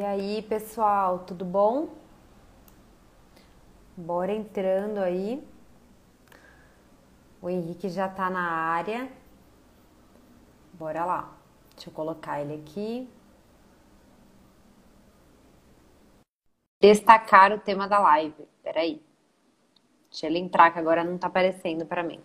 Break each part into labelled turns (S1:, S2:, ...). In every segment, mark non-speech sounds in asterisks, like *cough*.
S1: E aí, pessoal, tudo bom? Bora entrando aí. O Henrique já tá na área. Bora lá. Deixa eu colocar ele aqui. Destacar o tema da live. Peraí. Deixa ele entrar, que agora não tá aparecendo para mim.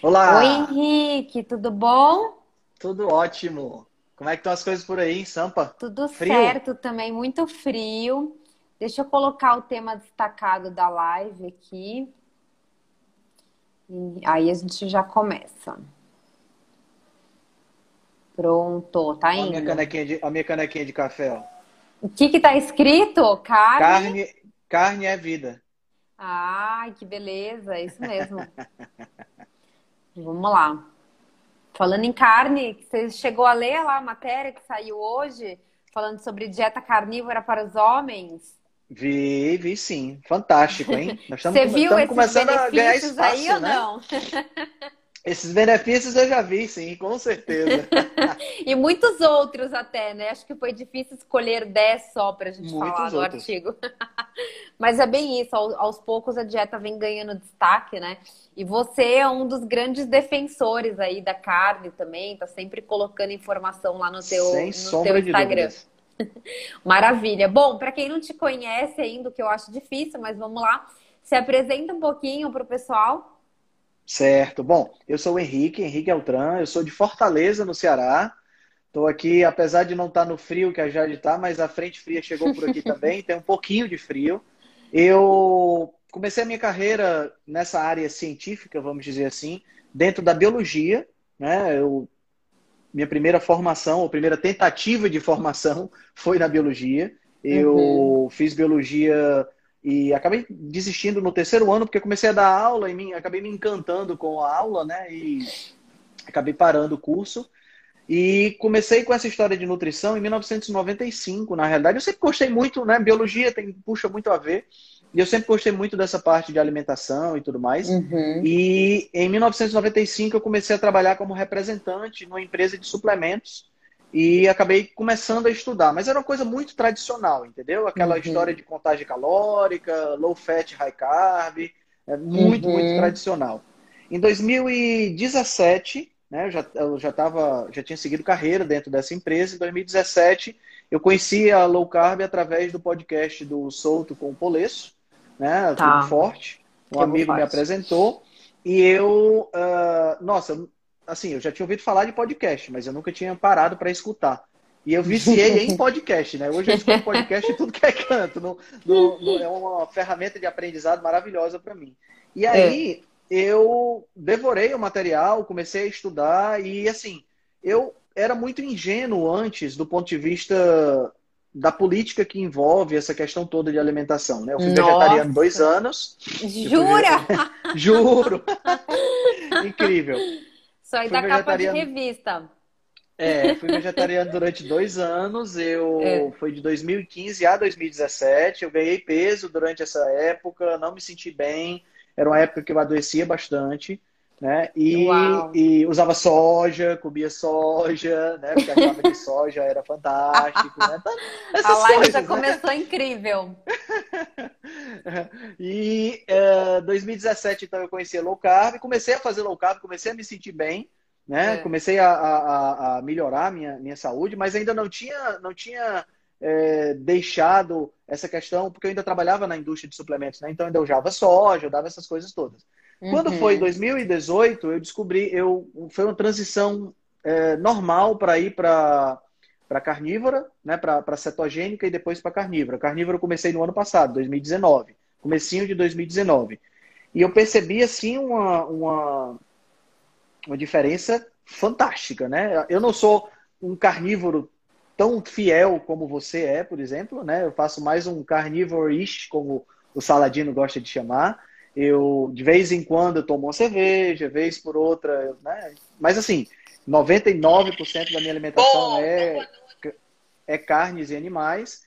S2: Olá!
S1: Oi, Henrique, tudo bom?
S2: Tudo ótimo! Como é que estão as coisas por aí, Sampa?
S1: Tudo
S2: Frio?
S1: certo também, muito frio. Deixa eu colocar o tema destacado da live aqui. E aí a gente já começa. Pronto, tá
S2: Olha a minha
S1: indo.
S2: canequinha de, a minha canequinha de café, ó.
S1: O que que tá escrito? Carne?
S2: Carne, carne é vida.
S1: Ai, que beleza, é isso mesmo. *laughs* Vamos lá. Falando em carne, você chegou a ler lá a matéria que saiu hoje, falando sobre dieta carnívora para os homens?
S2: Vi, vi sim. Fantástico, hein? *laughs* Nós estamos,
S1: Você viu
S2: estamos
S1: esses
S2: começando a ganhar
S1: benefícios
S2: espaço,
S1: aí ou
S2: né?
S1: não? *laughs*
S2: Esses benefícios eu já vi, sim, com certeza. *laughs*
S1: E muitos outros até, né? Acho que foi difícil escolher 10 só pra gente
S2: Muitos
S1: falar do
S2: outros.
S1: artigo. Mas é bem isso, ao- aos poucos a dieta vem ganhando destaque, né? E você é um dos grandes defensores aí da carne também, tá sempre colocando informação lá no teu,
S2: Sem
S1: no teu Instagram. *laughs* Maravilha. Bom, para quem não te conhece ainda, o que eu acho difícil, mas vamos lá. Se apresenta um pouquinho pro pessoal.
S2: Certo. Bom, eu sou o Henrique, Henrique Altran, eu sou de Fortaleza, no Ceará. Estou aqui, apesar de não estar no frio que a Jade está, mas a frente fria chegou por aqui *laughs* também, tem um pouquinho de frio. Eu comecei a minha carreira nessa área científica, vamos dizer assim, dentro da biologia, né? Eu, minha primeira formação, ou primeira tentativa de formação *laughs* foi na biologia. Eu
S1: Uhum.
S2: fiz biologia e acabei desistindo no terceiro ano, porque comecei a dar aula e me, acabei me encantando com a aula, né? E acabei parando o curso. E comecei com essa história de nutrição em 1995, na realidade. Eu sempre gostei muito, né? Biologia tem, puxa muito a ver. E eu sempre gostei muito dessa parte de alimentação e tudo mais.
S1: Uhum.
S2: E em 1995 eu comecei a trabalhar como representante numa empresa de suplementos e acabei começando a estudar. Mas era uma coisa muito tradicional, entendeu? Aquela
S1: Uhum.
S2: história de contagem calórica, low fat, high carb, é muito,
S1: Uhum.
S2: muito tradicional. Em 2017, né, eu já, eu já, tava, já tinha seguido carreira dentro dessa empresa. Em 2017, eu conheci a low carb através do podcast do Souto com o Polesso, né,
S1: Tá.
S2: Tudo Forte. Um
S1: Tribo
S2: amigo me apresentou e eu, ah, nossa, assim, eu já tinha ouvido falar de podcast, mas eu nunca tinha parado para escutar. E eu viciei em *laughs* podcast, né? Hoje eu escuto podcast em tudo que é canto. No- no- no- é uma ferramenta de aprendizado maravilhosa para mim. E aí eu devorei o material, comecei a estudar e assim, eu era muito ingênuo antes do ponto de vista da política que envolve essa questão toda de alimentação, né? Eu fui
S1: Nossa.
S2: vegetariano dois anos,
S1: Jura? *laughs*
S2: juro. Incrível.
S1: Só aí
S2: Fui
S1: da capa de
S2: vegetariano.
S1: revista.
S2: É, fui vegetariano durante dois anos. Eu *laughs*
S1: É.
S2: foi de 2015 a 2017. Eu ganhei peso durante essa época, não me senti bem. Era uma época que eu adoecia bastante. né? E, e, usava soja, comia soja, né? Porque achava que soja era fantástico, né? *laughs*
S1: Então, essas a live coisas, já né? começou incrível. *laughs*
S2: e uh, eh, 2017, então, eu conheci a low carb, comecei a fazer low carb, comecei a me sentir bem, né? É. Comecei a, a, a melhorar a minha, minha saúde, mas ainda não tinha, não tinha é, deixado essa questão, porque eu ainda trabalhava na indústria de suplementos, né? Então eu usava soja, eu dava essas coisas todas. Uhum. Quando foi 2018, uhum. eu descobri, eu foi uma transição é, normal para ir para para carnívora, né, para cetogênica e depois para carnívora. Carnívora eu comecei no ano passado, 2019, comecinho de 2019. E eu percebi assim uma, uma, uma diferença fantástica, né? Eu não sou um carnívoro tão fiel como você é, por exemplo, né? Eu faço mais um carnívoro-ish, como o Saladino gosta de chamar. Eu, de vez em quando, eu tomo uma cerveja, vez por outra, né? Mas, assim, 99% da minha alimentação é, é carnes e animais.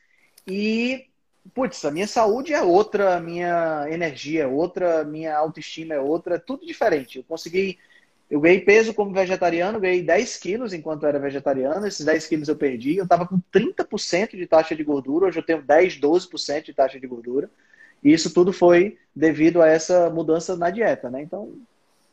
S2: E, putz, a minha saúde é outra, a minha energia é outra, a minha autoestima é outra, tudo diferente. Eu consegui eu ganhei peso como vegetariano, ganhei 10 quilos enquanto era vegetariano. Esses 10 quilos eu perdi. Eu estava com 30% de taxa de gordura. Hoje eu tenho 10, 12% de taxa de gordura. E isso tudo foi devido a essa mudança na dieta, né? Então,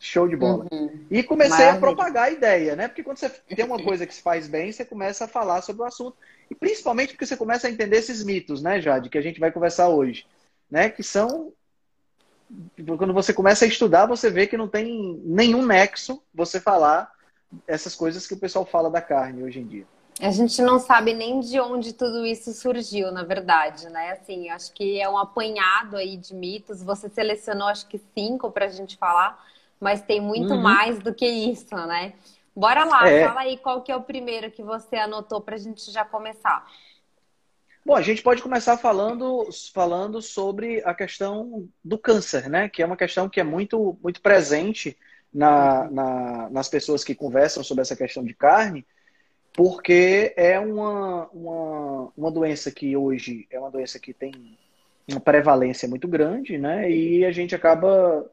S2: show de bola. Uhum. E comecei Maravilha. a propagar a ideia, né? Porque quando você *laughs* tem uma coisa que se faz bem, você começa a falar sobre o assunto. E principalmente porque você começa a entender esses mitos, né, Jade, que a gente vai conversar hoje. Né? Que são quando você começa a estudar, você vê que não tem nenhum nexo você falar essas coisas que o pessoal fala da carne hoje em dia.
S1: A gente não sabe nem de onde tudo isso surgiu, na verdade, né? Assim, acho que é um apanhado aí de mitos. Você selecionou, acho que cinco para a gente falar, mas tem muito uhum. mais do que isso, né? Bora lá, é. fala aí qual que é o primeiro que você anotou para a gente já começar.
S2: Bom, a gente pode começar falando, falando sobre a questão do câncer, né? Que é uma questão que é muito, muito presente na, na, nas pessoas que conversam sobre essa questão de carne, porque é uma, uma, uma doença que hoje é uma doença que tem uma prevalência muito grande, né? E a gente acaba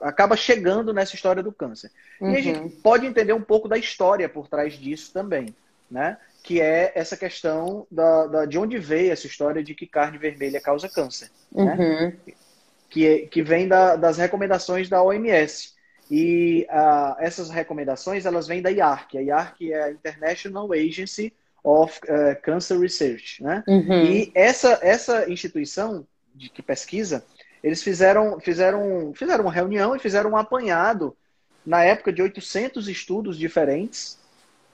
S2: acaba chegando nessa história do câncer. Uhum. E a gente uhum. pode entender um pouco da história por trás disso também, né? Que é essa questão da, da, de onde veio essa história de que carne vermelha causa câncer. Né? Uhum. Né? Que, é, que vem da, das recomendações da OMS. E uh, essas recomendações elas vêm da IARC. A IARC é a International Agency of uh, Cancer Research. Né? Uhum. E essa, essa instituição de que pesquisa, eles fizeram, fizeram, fizeram uma reunião e fizeram um apanhado na época de 800 estudos diferentes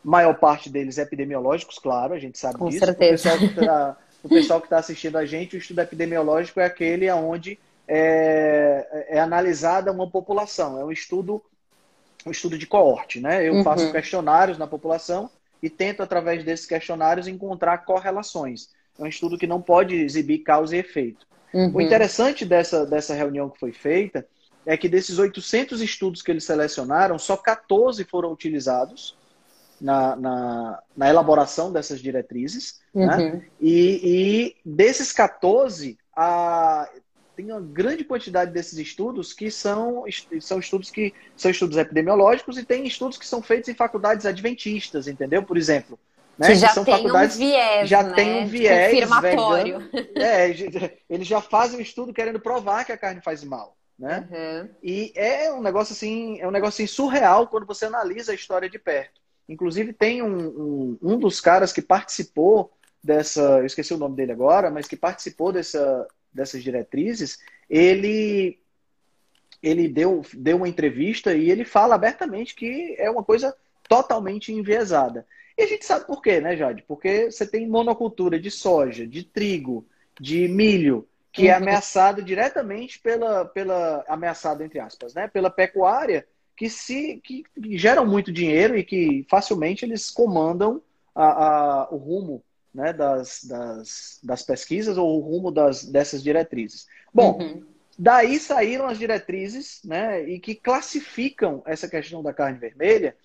S2: maior parte deles é epidemiológicos, claro, a gente sabe
S1: Com
S2: disso.
S1: Certeza.
S2: O pessoal que está tá assistindo a gente, o estudo epidemiológico é aquele onde é, é, analisada uma população, é um estudo, um estudo de coorte, né? Eu uhum. faço questionários na população e tento, através desses questionários, encontrar correlações. É um estudo que não pode exibir causa e efeito. Uhum. O interessante dessa, dessa reunião que foi feita é que desses 800 estudos que eles selecionaram, só 14 foram utilizados na, na, na elaboração dessas diretrizes. Né? Uhum. Né? E, e, desses 14, a, tem uma grande quantidade desses estudos que são, são estudos que são estudos epidemiológicos e tem estudos que são feitos em faculdades adventistas, entendeu? Por exemplo.
S1: Né? Que já que são tem faculdades, um viés,
S2: já
S1: né?
S2: tem um viés confirmatório. Vegano, é, eles já fazem um estudo querendo provar que a carne faz mal. Né? Uhum. E é um negócio assim, é um negócio assim, surreal quando você analisa a história de perto. Inclusive, tem um, um, um, dos caras que participou dessa. Eu esqueci o nome dele agora, mas que participou dessa, dessas diretrizes. Ele, ele deu, deu uma entrevista e ele fala abertamente que é uma coisa totalmente enviesada. E a gente sabe por quê, né, Jade? Porque você tem monocultura de soja, de trigo, de milho, que é uhum. é ameaçado diretamente pela, pela ameaçado entre aspas, né, pela pecuária que se que, geram muito dinheiro e que facilmente eles comandam a, a, o rumo né, das, das, das, pesquisas ou o rumo das, dessas diretrizes. Bom, uhum. daí saíram as diretrizes né, e que classificam essa questão da carne vermelha,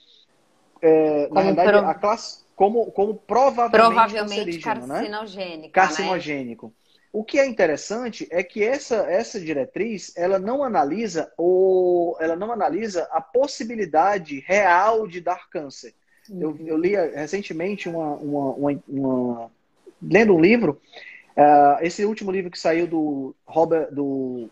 S2: é, na verdade, pro... a classe, como, como provavelmente,
S1: provavelmente né? carcinogênico.
S2: Né? Carcinogênico. O que é interessante é que essa, essa diretriz ela não analisa ou ela não analisa a possibilidade real de dar câncer. Uhum. Eu, eu, li recentemente uma, uma, uma, uma lendo um livro, uh, esse último livro que saiu do Robert do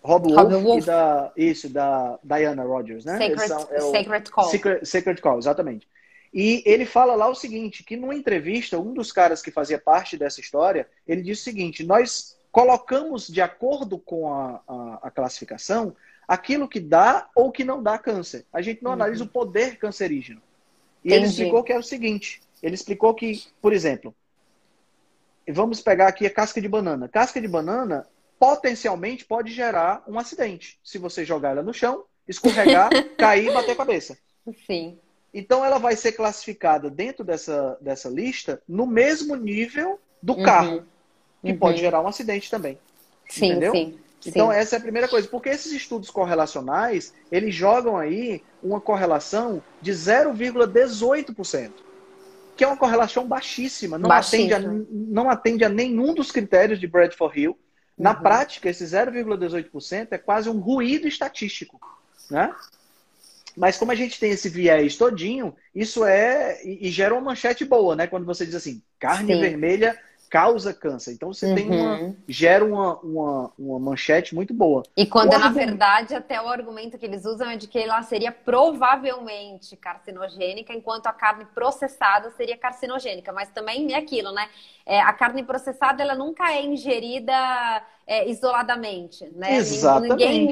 S2: Rob Wolf, Wolf. e da isso da Diana Rogers, né?
S1: Sacred, são, é o, Sacred Call.
S2: Secret, Sacred Call, exatamente. E ele fala lá o seguinte, que numa entrevista, um dos caras que fazia parte dessa história, ele disse o seguinte, nós colocamos de acordo com a, a, a classificação aquilo que dá ou que não dá câncer. A gente não uhum. analisa o poder cancerígeno. E Entendi. ele explicou que é o seguinte, ele explicou que, por exemplo, vamos pegar aqui a casca de banana. Casca de banana potencialmente pode gerar um acidente. Se você jogar ela no chão, escorregar, *laughs* cair e bater a cabeça.
S1: Sim.
S2: Então ela vai ser classificada dentro dessa, dessa lista no mesmo nível do uhum. carro, que uhum. pode gerar um acidente também.
S1: Sim,
S2: entendeu?
S1: sim.
S2: Então, essa é a primeira coisa. Porque esses estudos correlacionais, eles jogam aí uma correlação de 0,18%, que é uma correlação baixíssima. Não, Atende a, não atende a nenhum dos critérios de Bradford Hill. Na uhum. prática, esse 0,18% é quase um ruído estatístico. Né? Mas como a gente tem esse viés todinho, isso é. E, e gera uma manchete boa, né? Quando você diz assim, carne Sim. vermelha causa câncer. Então você uhum. tem uma. Uhum. gera uma, uma, uma, manchete muito boa.
S1: E quando, na verdade, até o argumento que eles usam é de que ela seria provavelmente carcinogênica, enquanto a carne processada seria carcinogênica. Mas também é aquilo, né? É, a carne processada ela nunca é ingerida é, isoladamente, né?
S2: Exatamente. Ninguém,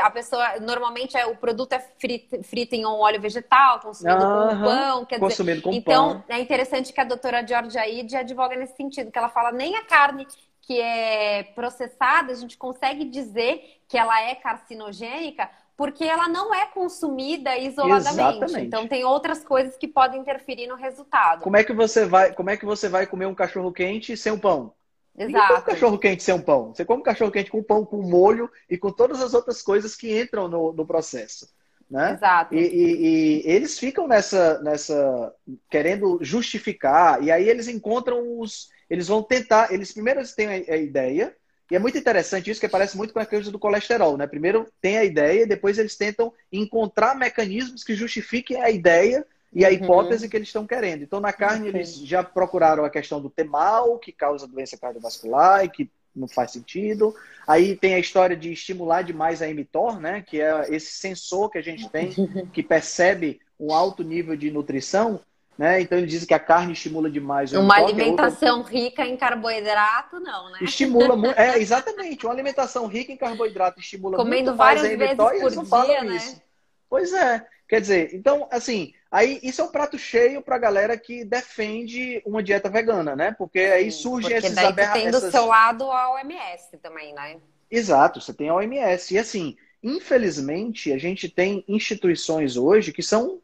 S1: a pessoa normalmente é o produto é frito, frito em um óleo vegetal, consumido com pão, quer
S2: consumido
S1: dizer,
S2: com
S1: então
S2: pão.
S1: é interessante que a doutora Georgia Aide advoga nesse sentido, que ela fala nem a carne que é processada a gente consegue dizer que ela é carcinogênica porque ela não é consumida isoladamente. Exatamente. Então tem outras coisas que podem interferir no resultado.
S2: Como é que você vai, como é que você vai comer um cachorro quente sem um pão?
S1: Exato.
S2: come cachorro quente sem um pão. Você come cachorro quente com pão, com molho e com todas as outras coisas que entram no, no processo. Né?
S1: Exato.
S2: E, e, e, eles ficam nessa, nessa querendo justificar, e aí eles encontram os. Eles vão tentar. Eles primeiro eles têm a, a ideia, e é muito interessante isso, que parece muito com a coisa do colesterol, né? Primeiro tem a ideia, depois eles tentam encontrar mecanismos que justifiquem a ideia e a uhum. hipótese uhum. que eles estão querendo. Então, na carne, okay. eles já procuraram a questão do temal, que causa doença cardiovascular e que não faz sentido. Aí tem a história de estimular demais a mTOR, né? Que é esse sensor que a gente tem *laughs* que percebe um alto nível de nutrição. Né? Então ele diz que a carne estimula demais.
S1: Uma alimentação outra... rica em carboidrato, não, né?
S2: Estimula muito. É, exatamente. Uma alimentação rica em carboidrato estimula
S1: Comendo
S2: muito
S1: mTOR e eles não dia, falam né? isso.
S2: Pois é. Quer dizer, então, assim, aí isso é um prato cheio para a galera que defende uma dieta vegana, né? Porque aí surgem
S1: porque
S2: esses
S1: daí tu tem do seu lado a OMS também, né?
S2: Exato, você tem a OMS. E assim, infelizmente, a gente tem instituições hoje que são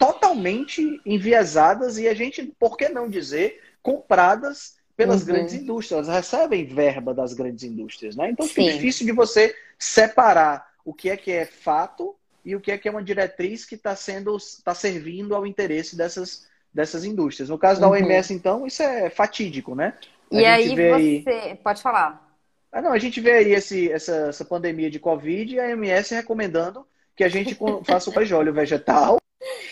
S2: totalmente enviesadas e a gente, por que não dizer, compradas pelas uhum. grandes indústrias, elas recebem verba das grandes indústrias, né? Então fica difícil de você separar o que é que é fato e o que é que é uma diretriz que está sendo está servindo ao interesse dessas, dessas indústrias. No caso da uhum. OMS, então, isso é fatídico, né?
S1: A e aí você aí... pode falar.
S2: Ah, não, a gente vê aí esse, essa, essa pandemia de Covid e a OMS recomendando que a gente faça o óleo vegetal *laughs*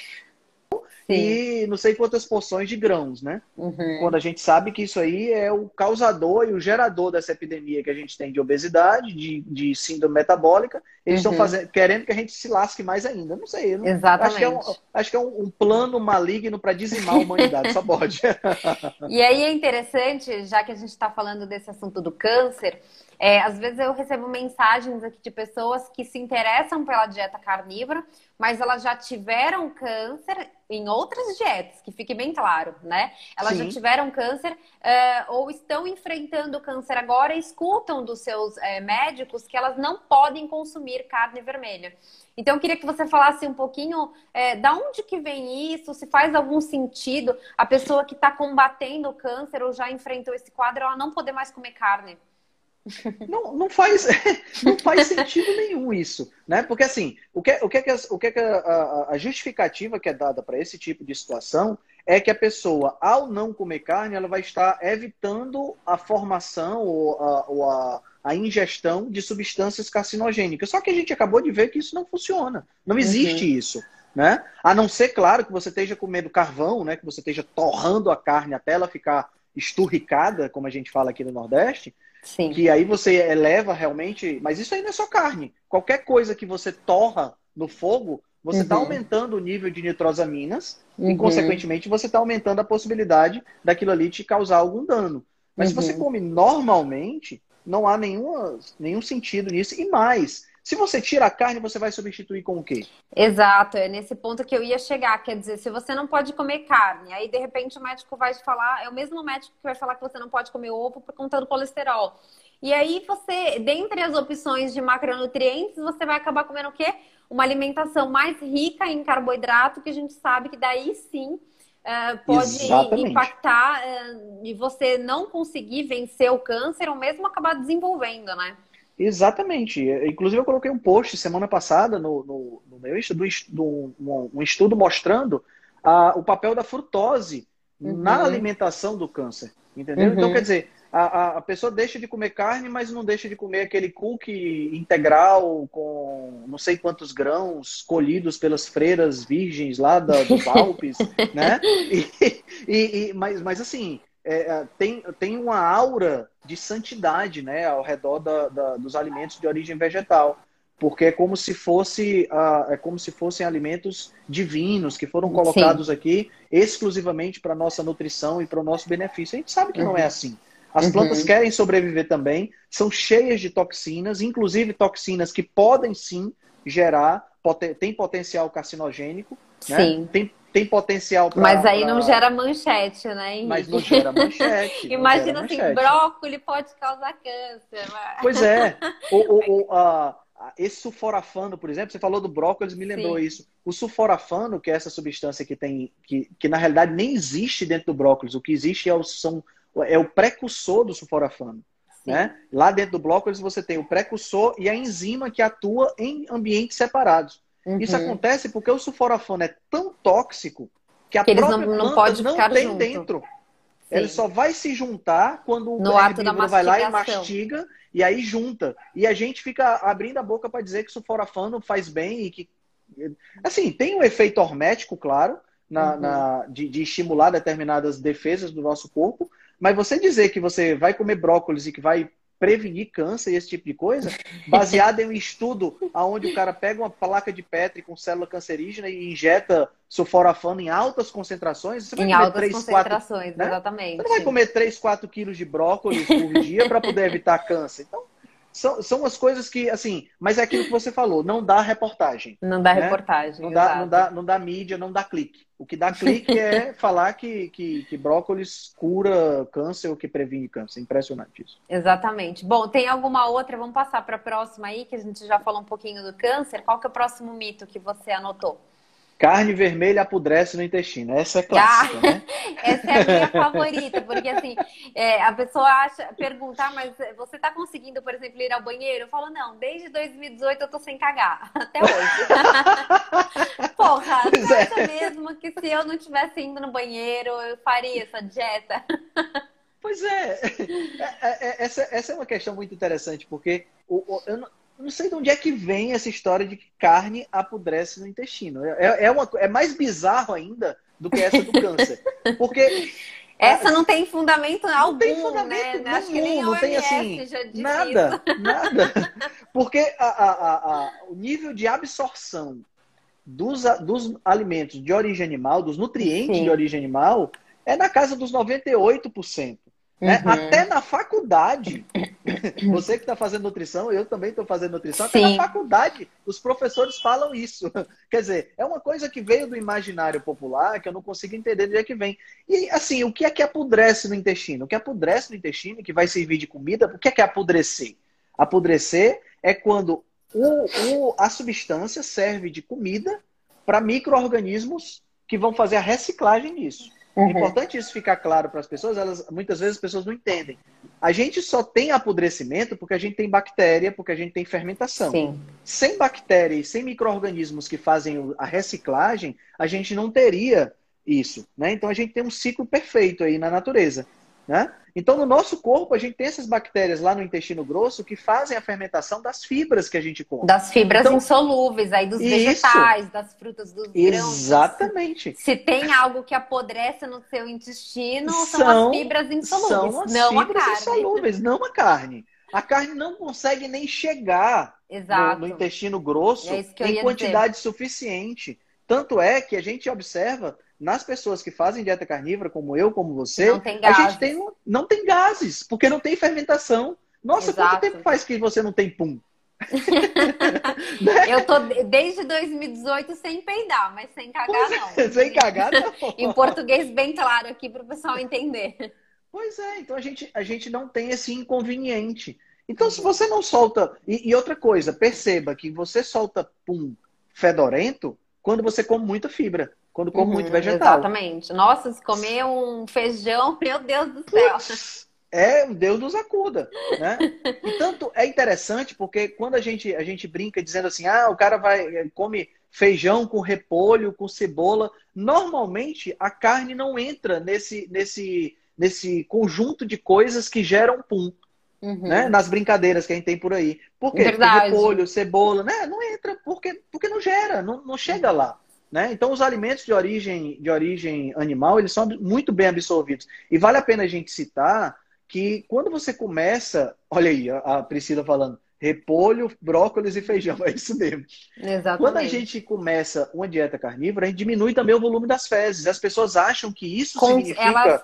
S2: Sim. e não sei quantas porções de grãos, né? Uhum. Quando a gente sabe que isso aí é o causador e o gerador dessa epidemia que a gente tem de obesidade, de, de síndrome metabólica, eles estão uhum. querendo que a gente se lasque mais ainda. Não sei. Não,
S1: Exatamente.
S2: Acho que é um, acho que é um, um plano maligno para dizimar a humanidade, só pode. *laughs*
S1: e aí é interessante, já que a gente está falando desse assunto do câncer, é, às vezes eu recebo mensagens aqui de pessoas que se interessam pela dieta carnívora, mas elas já tiveram câncer em outras dietas, que fique bem claro, né? Elas Sim. já tiveram câncer uh, ou estão enfrentando câncer agora e escutam dos seus uh, médicos que elas não podem consumir carne vermelha. Então, eu queria que você falasse um pouquinho é, da onde que vem isso, se faz algum sentido a pessoa que está combatendo o câncer ou já enfrentou esse quadro, ela não poder mais comer carne.
S2: Não, não, faz, *laughs* não faz sentido nenhum isso, né? Porque assim, o que, o que, é que, o que, é que a, a, justificativa que é dada para esse tipo de situação é que a pessoa, ao não comer carne, ela vai estar evitando a formação ou a, ou a, a ingestão de substâncias carcinogênicas. Só que a gente acabou de ver que isso não funciona. Não uhum. existe uhum. isso. Né? A não ser, claro, que você esteja comendo carvão, né? que você esteja torrando a carne até ela ficar esturricada, como a gente fala aqui no Nordeste. Sim. Que aí você eleva realmente. Mas isso aí não é só carne. Qualquer coisa que você torra no fogo, você está uhum. aumentando o nível de nitrosaminas uhum. e, consequentemente, você está aumentando a possibilidade daquilo ali te causar algum dano. Mas uhum. se você uhum. come normalmente, não há nenhuma, nenhum sentido nisso. E mais, se você tira a carne, você vai substituir com o quê?
S1: Exato, é nesse ponto que eu ia chegar. Quer dizer, se você não pode comer carne, aí de repente o médico vai te falar, é o mesmo médico que vai falar que você não pode comer ovo por conta do colesterol. E aí você, dentre as opções de macronutrientes, você vai acabar comendo o quê? uma alimentação mais rica em carboidrato, que a gente sabe que daí sim uh, pode Exatamente. impactar uh, e você não conseguir vencer o câncer ou mesmo acabar desenvolvendo, né?
S2: Exatamente. Inclusive, eu coloquei um post semana passada no, no, no meu estudo, um, um estudo mostrando uh, o papel da frutose uhum. na alimentação do câncer. Entendeu? Então, uhum. Então, quer dizer, a, a, pessoa deixa de comer carne, mas não deixa de comer aquele cookie integral com não sei quantos grãos colhidos pelas freiras virgens lá da, dos Alpes, *laughs* né? E, e, e, mas, mas assim, é, é, tem, tem uma aura de santidade né, ao redor da, da, dos alimentos de origem vegetal. Porque é como se fosse uh, é como se fossem alimentos divinos que foram colocados Sim. aqui exclusivamente para nossa nutrição e para o nosso benefício. A gente sabe que uhum. não é uhum. assim. As uhum. plantas querem sobreviver também, são cheias de toxinas, inclusive toxinas que podem sim gerar, tem potencial carcinogênico, né? sim. Né? tem, tem potencial
S1: para. Mas aí pra... não gera manchete, né?
S2: Henrique? Mas não gera manchete. *laughs*
S1: Imagina
S2: gera
S1: assim, manchete. brócolis pode causar câncer. Mas...
S2: Pois é. *laughs* o, o, o, a, esse sulforafano, por exemplo, você falou do brócolis, me lembrou Sim. isso. O sulforafano, que é essa substância que tem, que, que na realidade nem existe dentro do brócolis, o que existe é o, são é o precursor do sulforafano. Né? Lá dentro do brócolis você tem o precursor e a enzima que atua em ambientes separados. Uhum. Isso acontece porque o sulforafano é tão tóxico que a que própria não, não planta não tem junto. dentro. Sim. Ele só vai se juntar quando o herbívoro vai lá e mastiga e aí junta. E a gente fica abrindo a boca para dizer que o sulforafano faz bem e que assim, tem um efeito hormético, claro, na, uhum. na de, de, estimular determinadas defesas do nosso corpo, mas você dizer que você vai comer brócolis e que vai prevenir câncer e esse tipo de coisa, baseado em um estudo onde o cara pega uma placa de Petri com célula cancerígena e injeta sulforafano em altas concentrações,
S1: você vai em comer altas 3, concentrações, 4, né? exatamente.
S2: Você não vai comer 3, 4 quilos de brócolis por dia para poder evitar câncer. Então, são, são as coisas que, assim, mas é aquilo que você falou, não dá reportagem.
S1: Não dá né? reportagem.
S2: Não dá, não, dá, não dá mídia, não dá clique. O que dá clique é *laughs* falar que, que, que brócolis cura câncer ou que previne câncer. Impressionante isso.
S1: Exatamente. Bom, tem alguma outra? Vamos passar para a próxima aí, que a gente já falou um pouquinho do câncer. Qual que é o próximo mito que você anotou?
S2: Carne vermelha apodrece no intestino. Essa é clássica, ah, né? *laughs*
S1: Essa é a minha favorita, porque assim, é, a pessoa acha, perguntar, ah, mas você está conseguindo, por exemplo, ir ao banheiro? Eu falo, não, desde 2018 eu tô sem cagar, *laughs* até hoje. *laughs* Porra, você é. mesmo que se eu não tivesse indo no banheiro, eu faria essa dieta?
S2: Pois é. é, é essa, essa é uma questão muito interessante, porque o, o, eu, não, não sei de onde é que vem essa história de que carne apodrece no intestino. É, é, uma, é mais bizarro ainda do que essa do câncer. Porque. *laughs*
S1: Essa não tem fundamento algum,
S2: não tem fundamento
S1: né?
S2: Nenhum, não tem assim, nada, isso. *laughs* nada. Porque a, a, o nível de absorção dos, dos alimentos de origem animal, dos nutrientes Sim. de origem animal, é na casa dos 98%. Né? Uhum. Até na faculdade, *coughs* você que está fazendo nutrição, eu também estou fazendo nutrição, Sim. até na faculdade os professores falam isso. *laughs* Quer dizer, é uma coisa que veio do imaginário popular que eu não consigo entender de onde é que vem. E assim, o que é que apodrece no intestino? O que apodrece no intestino, que vai servir de comida, o que é que é apodrecer? Apodrecer é quando o, o, a substância serve de comida para micro-organismos que vão fazer a reciclagem disso. É uhum. Importante isso ficar claro para as pessoas, elas, muitas vezes as pessoas não entendem. A gente só tem apodrecimento porque a gente tem bactéria, porque a gente tem fermentação. Sim. Sem bactéria e sem micro-organismos que fazem a reciclagem, a gente não teria isso, né? Então a gente tem um ciclo perfeito aí na natureza, né? Então no nosso corpo a gente tem essas bactérias lá no intestino grosso que fazem a fermentação das fibras que a gente come.
S1: Das fibras então, insolúveis, aí dos isso, vegetais, das frutas, dos grãos.
S2: Exatamente.
S1: Se tem algo que apodrece no seu intestino, são, são as fibras insolúveis,
S2: são as
S1: não
S2: fibras
S1: a carne.
S2: insolúveis, não a carne. A carne não consegue nem chegar no, no, intestino grosso é em quantidade dizer. suficiente. Tanto é que a gente observa nas pessoas que fazem dieta carnívora, como eu, como você, a gente tem, não tem gases, porque não tem fermentação. Nossa, Exato. quanto tempo faz que você não tem pum? *laughs*
S1: né? Eu tô desde 2018 sem peidar, mas sem cagar é,
S2: não. *laughs* sem cagar não. *laughs*
S1: em português bem claro aqui para o pessoal entender.
S2: Pois é, então a gente, a gente não tem esse inconveniente. Então, se você não solta. E, e outra coisa, perceba que você solta pum fedorento quando você come muita fibra. Quando come uhum, muito vegetal.
S1: Exatamente. Nossa, se comer um feijão, *laughs* meu Deus do céu. Puts,
S2: é, Deus nos acuda, né? E tanto é interessante porque quando a gente, a gente brinca dizendo assim, ah, o cara vai come feijão com repolho, com cebola, normalmente a carne não entra nesse, nesse, nesse conjunto de coisas que geram pum. Uhum. Né? Nas brincadeiras que a gente tem por aí. Por quê? Verdade. Porque repolho, cebola, né? Não entra porque, porque não gera, não, não chega lá. Né? Então, os alimentos de origem, de origem animal, eles são muito bem absorvidos. E vale a pena a gente citar que quando você começa, olha aí, a Priscila falando, repolho, brócolis e feijão, *laughs* é isso mesmo.
S1: Exatamente.
S2: Quando a gente começa uma dieta carnívora, a gente diminui também o volume das fezes. As pessoas acham que isso Con significa elas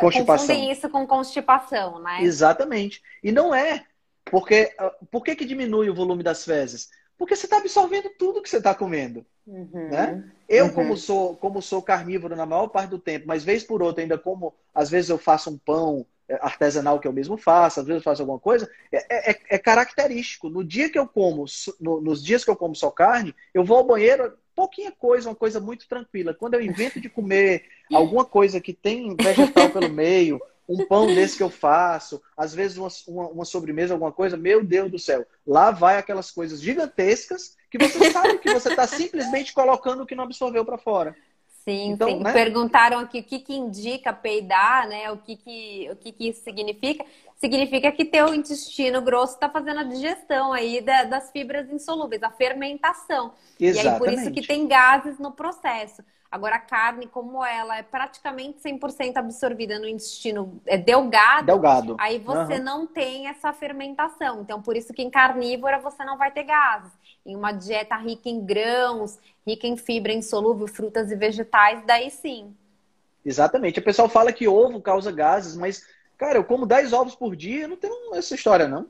S2: constipação.
S1: confundem isso com constipação, né?
S2: Exatamente. E não é. Porque, ah, por que, que diminui o volume das fezes? Porque você está absorvendo tudo que você está comendo. Uhum. Né? Eu, uhum. como, sou, como sou carnívoro na maior parte do tempo, mas vez por outra, ainda como, às vezes eu faço um pão artesanal que eu mesmo faço, às vezes eu faço alguma coisa, é, é, é característico. No dia que eu como, no, nos dias que eu como só carne, eu vou ao banheiro, pouquinha coisa, uma coisa muito tranquila. Quando eu invento de comer alguma coisa que tem vegetal pelo meio, um pão desse que eu faço, às vezes uma, uma, uma, sobremesa, alguma coisa, meu Deus do céu, lá vai aquelas coisas gigantescas que você sabe que você está simplesmente colocando o que não absorveu para fora.
S1: Sim, então, sim. Né? Perguntaram aqui o que, que indica peidar, né? O que, que, o que, que isso significa? Significa que teu intestino grosso está fazendo a digestão aí da, das fibras insolúveis, a fermentação. Exatamente. E aí por isso que tem gases no processo. Agora, a carne, como ela é praticamente 100% absorvida no intestino é delgado,
S2: delgado.
S1: aí você uhum. não tem essa fermentação. Então, por isso que em carnívora você não vai ter gases. Em uma dieta rica em grãos, rica em fibra insolúvel, frutas e vegetais, daí sim.
S2: Exatamente. O pessoal fala que ovo causa gases, mas, cara, eu como 10 ovos por dia, não tem essa história, não.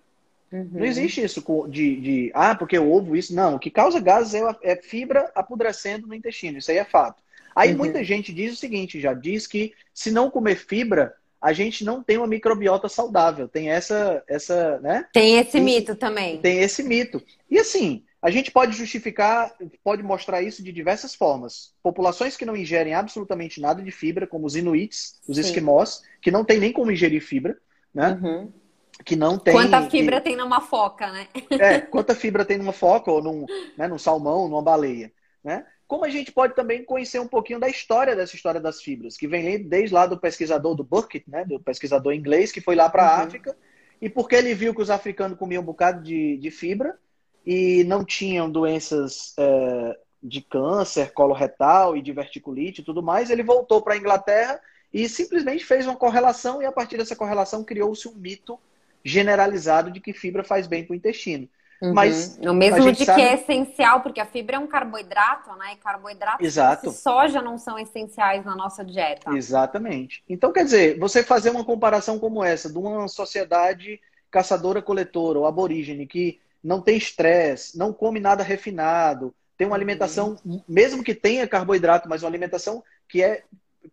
S2: Uhum. Não existe isso de, de, ah, porque o ovo, isso. Não, o que causa gases é, é fibra apodrecendo no intestino. Isso aí é fato. Aí uhum. muita gente diz o seguinte, já diz que se não comer fibra, a gente não tem uma microbiota saudável. Tem essa, essa, né?
S1: Tem esse mito também.
S2: Tem esse mito. E assim, a gente pode justificar, pode mostrar isso de diversas formas. Populações que não ingerem absolutamente nada de fibra, como os inuits, os Sim. esquimós, que não tem nem como ingerir fibra, né? Uhum. Que não tem.
S1: Quanta fibra que... tem numa foca, né?
S2: É, quanta fibra tem numa foca, ou num, né, num salmão, numa baleia, né? Como a gente pode também conhecer um pouquinho da história dessa história das fibras, que vem desde lá do pesquisador do Burkitt, né, do pesquisador inglês, que foi lá para a uhum. África, e porque ele viu que os africanos comiam um bocado de, de fibra e não tinham doenças é, de câncer, coloretal e diverticulite e tudo mais, ele voltou para a Inglaterra e simplesmente fez uma correlação, e a partir dessa correlação criou-se um mito generalizado de que fibra faz bem para o intestino.
S1: Uhum. Mas o mesmo de sabe... que é essencial, porque a fibra é um carboidrato, né? E carboidratos
S2: Exato.
S1: de soja não são essenciais na nossa dieta.
S2: Exatamente. Então, quer dizer, você fazer uma comparação como essa, de uma sociedade caçadora-coletora ou aborígene que não tem estresse, não come nada refinado, tem uma alimentação, uhum. mesmo que tenha carboidrato, mas uma alimentação que é,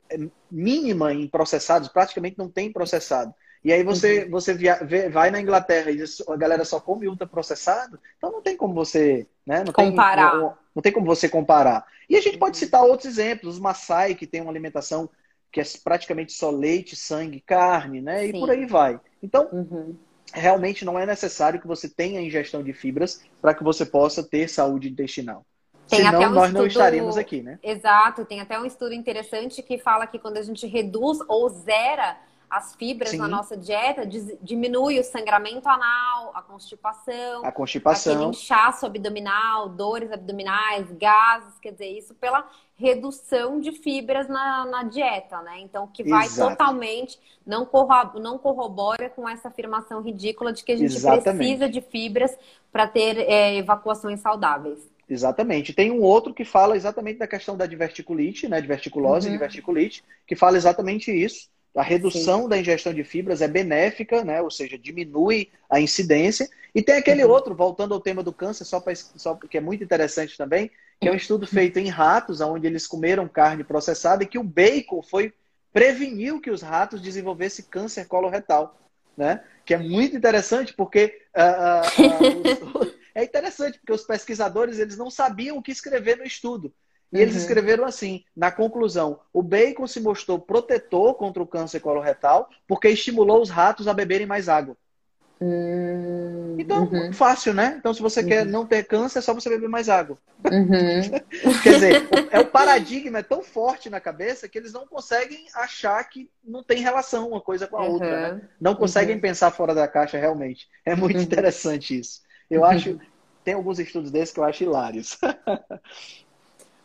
S2: é mínima em processados, praticamente não tem processado. E aí você, uhum. você via, vê, vai na Inglaterra e a galera só come ultraprocessado, então não tem como você, né? Não
S1: comparar.
S2: Tem, não, não, tem como você comparar. E a gente pode citar outros exemplos, os Maasai, que tem uma alimentação que é praticamente só leite, sangue, carne, né? E Sim. por aí vai. Então, uhum. realmente não é necessário que você tenha ingestão de fibras para que você possa ter saúde intestinal.
S1: Tem
S2: Senão
S1: até um
S2: nós
S1: estudo...
S2: não estaríamos aqui, né?
S1: Exato, tem até um estudo interessante que fala que quando a gente reduz ou zera as fibras
S2: Sim.
S1: na nossa dieta, diminui o sangramento anal, a constipação,
S2: A constipação.
S1: aquele inchaço abdominal, dores abdominais, gases, quer dizer, isso pela redução de fibras na, na dieta, né? Então, que vai
S2: Exato.
S1: totalmente, não, corro- não corrobora com essa afirmação ridícula de que a gente
S2: Exatamente.
S1: precisa de fibras para ter é, evacuações saudáveis.
S2: Exatamente. Tem um outro que fala exatamente da questão da diverticulite, né? Diverticulose e
S1: Uhum.
S2: diverticulite, que fala exatamente isso. A redução da ingestão de fibras é benéfica, né? Ou seja, diminui a incidência. E tem aquele
S1: Uhum.
S2: outro, voltando ao tema do câncer, só, pra, só que é muito interessante também, que é um estudo feito em ratos, onde eles comeram carne processada e que o bacon foi preveniu que os ratos desenvolvessem câncer coloretal, né? Que é muito interessante porque ah, ah, ah, *laughs* os- é interessante porque os pesquisadores eles não sabiam o que escrever no estudo. E eles
S1: Uhum.
S2: escreveram assim, na conclusão, o bacon se mostrou protetor contra o câncer coloretal porque estimulou os ratos a beberem mais água.
S1: Hum,
S2: Então,
S1: uhum,
S2: fácil, né? Então, se você quer não ter câncer, é só você beber mais água.
S1: uhum. *laughs*
S2: Quer dizer, *laughs* é o paradigma é tão forte na cabeça que eles não conseguem achar que não tem relação uma coisa com a outra, né?
S1: Uhum.
S2: Não conseguem pensar fora da caixa realmente. É muito
S1: Uhum.
S2: interessante isso. Eu acho, tem alguns estudos desses que eu acho hilários. *laughs*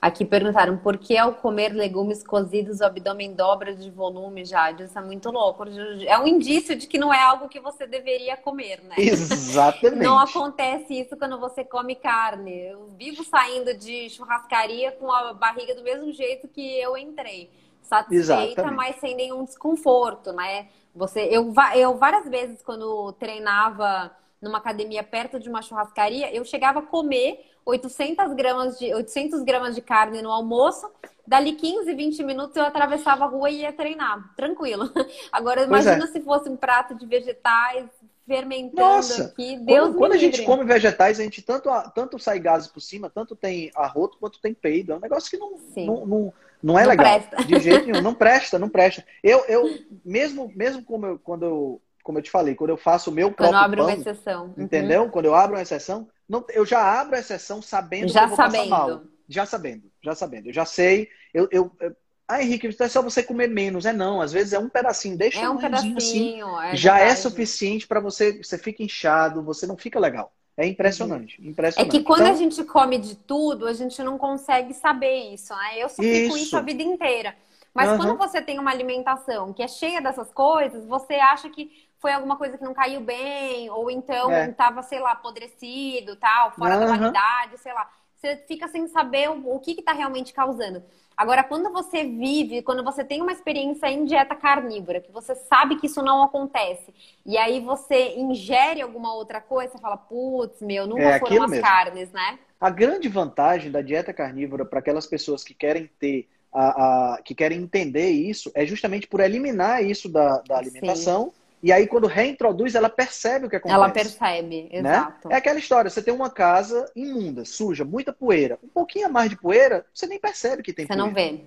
S1: Aqui perguntaram por que ao comer legumes cozidos o abdômen dobra de volume, Jade? Isso é muito louco. É um indício de que não é algo que você deveria comer, né?
S2: Exatamente.
S1: Não acontece isso quando você come carne. Eu vivo saindo de churrascaria com a barriga do mesmo jeito que eu entrei. Satisfeita,
S2: Exatamente.
S1: mas sem nenhum desconforto, né? Você, eu, eu várias vezes, quando treinava numa academia perto de uma churrascaria, eu chegava a comer 800 gramas de, 800 gramas de carne no almoço. Dali 15, 20 minutos eu atravessava a rua e ia treinar, tranquilo. *laughs* Agora, imagina
S2: é.
S1: se fosse um prato de vegetais fermentando
S2: Nossa!
S1: aqui. Deus
S2: Quando, quando a gente come vegetais, a gente tanto, tanto sai gases por cima, tanto tem arroto quanto tem peido. É um negócio que não, não, não, não é
S1: Não
S2: legal.
S1: presta.
S2: De jeito nenhum. Não *laughs* presta, não presta. Eu, eu mesmo, mesmo como eu, quando eu, como eu te falei, quando eu faço o meu
S1: Quando
S2: próprio
S1: abre uma
S2: pão,
S1: exceção. Uhum.
S2: entendeu? Quando eu abro uma exceção, não, eu já abro a exceção sabendo
S1: Já
S2: que eu vou
S1: sabendo.
S2: passar mal. Já sabendo, já sabendo. Eu já sei. Eu, eu, eu- ah, Henrique, é só você comer menos. É não, às vezes é um pedacinho. Deixa
S1: É um
S2: tamanhozinho assim
S1: pedacinho. é
S2: já é suficiente para você, você fica inchado, você não fica legal. É impressionante,
S1: É
S2: impressionante.
S1: que quando
S2: Então,
S1: a gente come de tudo, a gente não consegue saber isso, né? Eu só fico
S2: Isso.
S1: isso a vida inteira. Mas
S2: Aham.
S1: quando você tem uma alimentação que é cheia dessas coisas, você acha que foi alguma coisa que não caiu bem, ou então
S2: É.
S1: estava, sei lá, apodrecido, tal, fora da
S2: Aham.
S1: validade, sei lá. Você fica sem saber o, o que está realmente causando. Agora, quando você vive, quando você tem uma experiência em dieta carnívora, que você sabe que isso não acontece, e aí você ingere alguma outra coisa, você fala, putz, meu, nunca
S2: É
S1: foram as
S2: mesmo.
S1: carnes, né?
S2: a grande vantagem da dieta carnívora para aquelas pessoas que querem ter, a, a- que querem entender isso, é justamente por eliminar isso da, da alimentação. E aí, quando reintroduz, ela percebe o que acontece.
S1: Ela percebe,
S2: né?
S1: exato.
S2: É aquela história, você tem uma casa imunda, suja, muita poeira. Um pouquinho a mais de poeira, você nem percebe que tem
S1: Você
S2: poeira.
S1: não vê.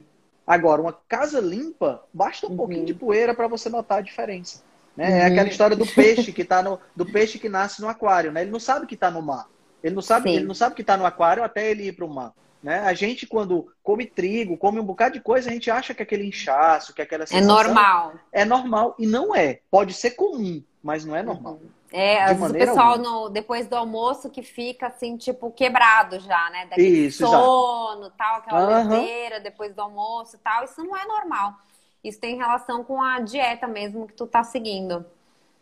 S2: Agora, uma casa limpa, basta um
S1: Uhum.
S2: pouquinho de poeira para você notar a diferença. Né? É
S1: Uhum.
S2: aquela história do *laughs* peixe que tá no do peixe que nasce no aquário, né? Ele não sabe que está no mar. Ele não sabe,
S1: Sim.
S2: ele não sabe que está no aquário até ele ir para o mar. Né? A gente quando come trigo, come um bocado de coisa, a gente acha que aquele inchaço, que aquela
S1: É
S2: sensação
S1: normal.
S2: é normal e não é. Pode ser comum, mas não é normal.
S1: É, às vezes o pessoal no, depois do almoço que fica assim, tipo, quebrado já, né? Daquele
S2: Isso,
S1: sono, tal, aquela leseira depois do almoço e tal. Isso não é normal. Isso tem relação com a dieta mesmo que tu tá seguindo.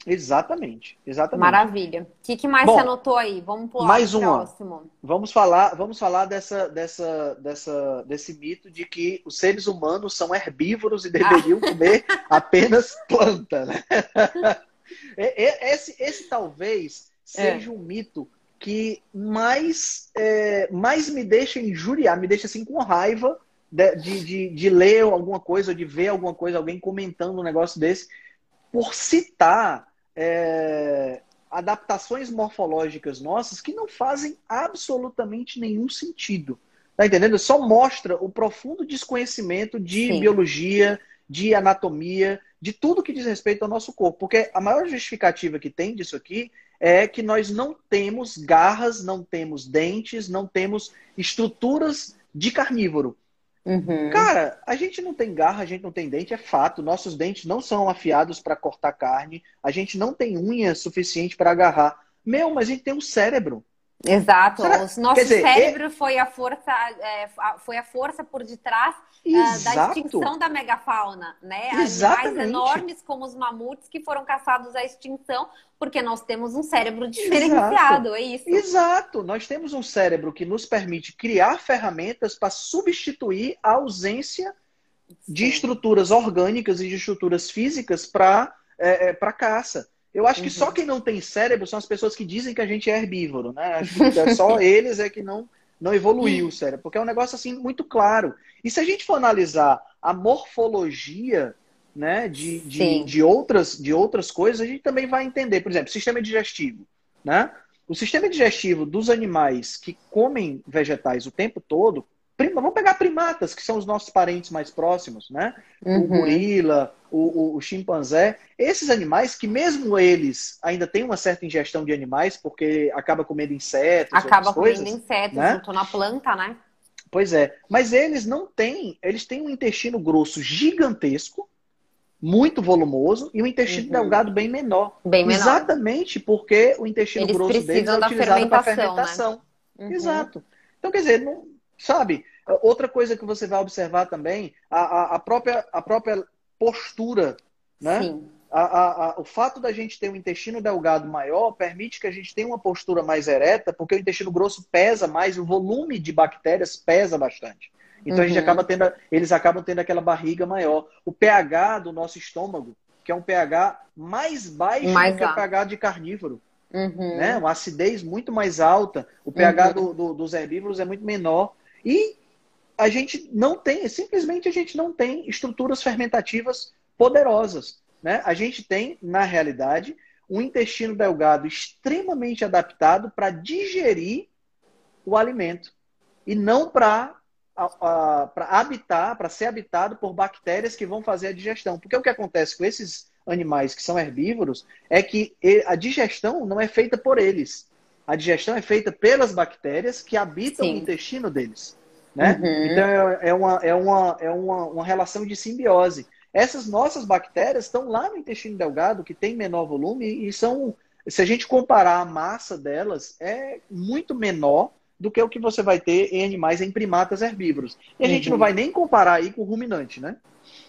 S2: Exatamente, exatamente.
S1: Maravilha. O que, que mais
S2: Bom,
S1: você anotou aí? Vamos pular
S2: mais
S1: pro
S2: uma.
S1: próximo.
S2: Vamos falar, vamos falar dessa, dessa, dessa, desse mito de que os seres humanos são herbívoros e deveriam comer *laughs* apenas planta. Né? *laughs* Esse, esse talvez seja um mito que mais, é, mais me deixa injuriar, me deixa assim com raiva de, de, de, de ler alguma coisa, ou de ver alguma coisa, alguém comentando um negócio desse, por citar é, adaptações morfológicas nossas que não fazem absolutamente nenhum sentido. Tá entendendo? Só mostra o profundo desconhecimento de
S1: Sim.
S2: biologia, de anatomia, de tudo que diz respeito ao nosso corpo. Porque a maior justificativa que tem disso aqui é que nós não temos garras, não temos dentes, não temos estruturas de carnívoro. Uhum. Cara, a gente não tem garra, a gente não tem dente, é fato. Nossos dentes não são afiados para cortar carne, a gente não tem unha suficiente para agarrar. Meu, mas a gente tem um cérebro.
S1: Exato. Será? O nosso dizer, cérebro foi, a força, é, foi a força por detrás uh, da extinção da megafauna, né? Exatamente. Animais enormes como os mamutes que foram caçados à extinção porque nós temos um cérebro diferenciado,
S2: Exato.
S1: é isso.
S2: Exato. Nós temos um cérebro que nos permite criar ferramentas para substituir a ausência Sim. de estruturas orgânicas e de estruturas físicas para é, é para caça. Eu acho que uhum. só quem não tem cérebro são as pessoas que dizem que a gente é herbívoro, né? Acho que é só *laughs* eles é que não, não evoluiu o cérebro, porque é um negócio assim muito claro. E se a gente for analisar a morfologia né, de, de, de, outras, de outras coisas, a gente também vai entender. Por exemplo, sistema digestivo. Né? O sistema digestivo dos animais que comem vegetais o tempo todo, Prima, vamos pegar primatas, que são os nossos parentes mais próximos, né? Uhum. O gorila, o, o, o, chimpanzé. Esses animais, que mesmo eles ainda têm uma certa ingestão de animais, porque acaba comendo insetos.
S1: Acaba comendo
S2: coisas,
S1: insetos, né? junto na planta, né?
S2: Pois é. Mas eles não têm, eles têm um intestino grosso gigantesco, muito volumoso, e um intestino uhum. delgado bem menor.
S1: Bem menor.
S2: Exatamente porque o intestino
S1: eles
S2: grosso deles é utilizado para fermentação.
S1: Né?
S2: Uhum. Exato. Então, quer dizer, não, Sabe? Outra coisa que você vai observar também, a, a, a própria, a própria postura, né? Sim. A, a, o fato da gente ter um intestino delgado maior permite que a gente tenha uma postura mais ereta, porque o intestino grosso pesa mais, o volume de bactérias pesa bastante. Então uhum. a gente uhum. acaba tendo, eles acabam tendo aquela barriga maior. O pH do nosso estômago, que é um pH mais baixo mais do que o pH de carnívoro. Uhum. Né? Uma acidez muito mais alta. O pH uhum. do, do, dos herbívoros é muito menor. E a gente não tem, simplesmente a gente não tem estruturas fermentativas poderosas. Né? A gente tem, na realidade, um intestino delgado extremamente adaptado para digerir o alimento e não para habitar, para ser habitado por bactérias que vão fazer a digestão. Porque o que acontece com esses animais que são herbívoros é que a digestão não é feita por eles. A digestão é feita pelas bactérias que habitam Sim. o intestino deles. Né? Uhum. Então é, é, uma, é, uma, é uma, uma relação de simbiose. Essas nossas bactérias estão lá no intestino delgado, que tem menor volume, e são, se a gente comparar a massa delas, é muito menor do que o que você vai ter em animais, em primatas herbívoros. E a uhum. gente não vai nem comparar aí com o ruminante, né?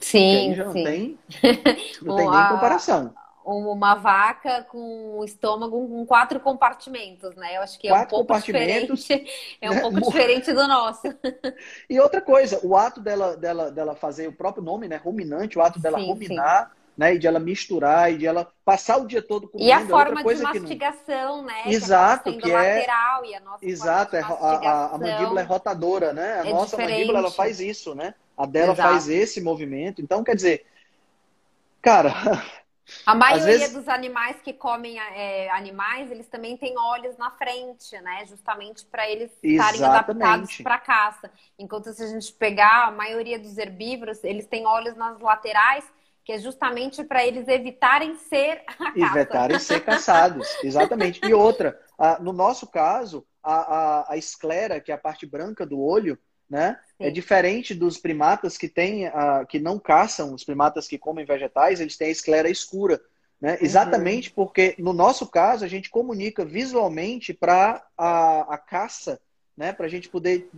S1: Sim,
S2: já não
S1: sim.
S2: tem, *laughs* não tem nem comparação
S1: uma vaca com o estômago com quatro compartimentos, né? Eu acho que é quatro um pouco diferente. *laughs* É um né? pouco diferente do nosso. *laughs*
S2: E outra coisa, o ato dela, dela, dela fazer o próprio nome, né? Ruminante, o ato dela sim, ruminar. Sim. Né, e de ela misturar, e de ela passar o dia todo comendo.
S1: E a é forma de mastigação, né?
S2: Exato,
S1: que, que é... lateral, e a nossa
S2: Exato, é, a, a, mandíbula é rotadora, né? A é nossa diferente. mandíbula, ela faz isso, né? A dela Exato. faz esse movimento. Então, quer dizer, cara, *laughs*
S1: A maioria vezes... dos animais que comem é, animais, eles também têm olhos na frente, né? Justamente para eles estarem adaptados para caça. Enquanto se a gente pegar a maioria dos herbívoros, eles têm olhos nas laterais, que é justamente para eles evitarem ser a.
S2: Evitarem ser caçados, *laughs* exatamente. E outra, no nosso caso, a, a, a esclera, que é a parte branca do olho, né? É diferente dos primatas que têm, uh, que não caçam, os primatas que comem vegetais, eles têm a esclera escura. Né? Uhum. Exatamente porque, no nosso caso, a gente comunica visualmente para a, a caça, né? para a gente poder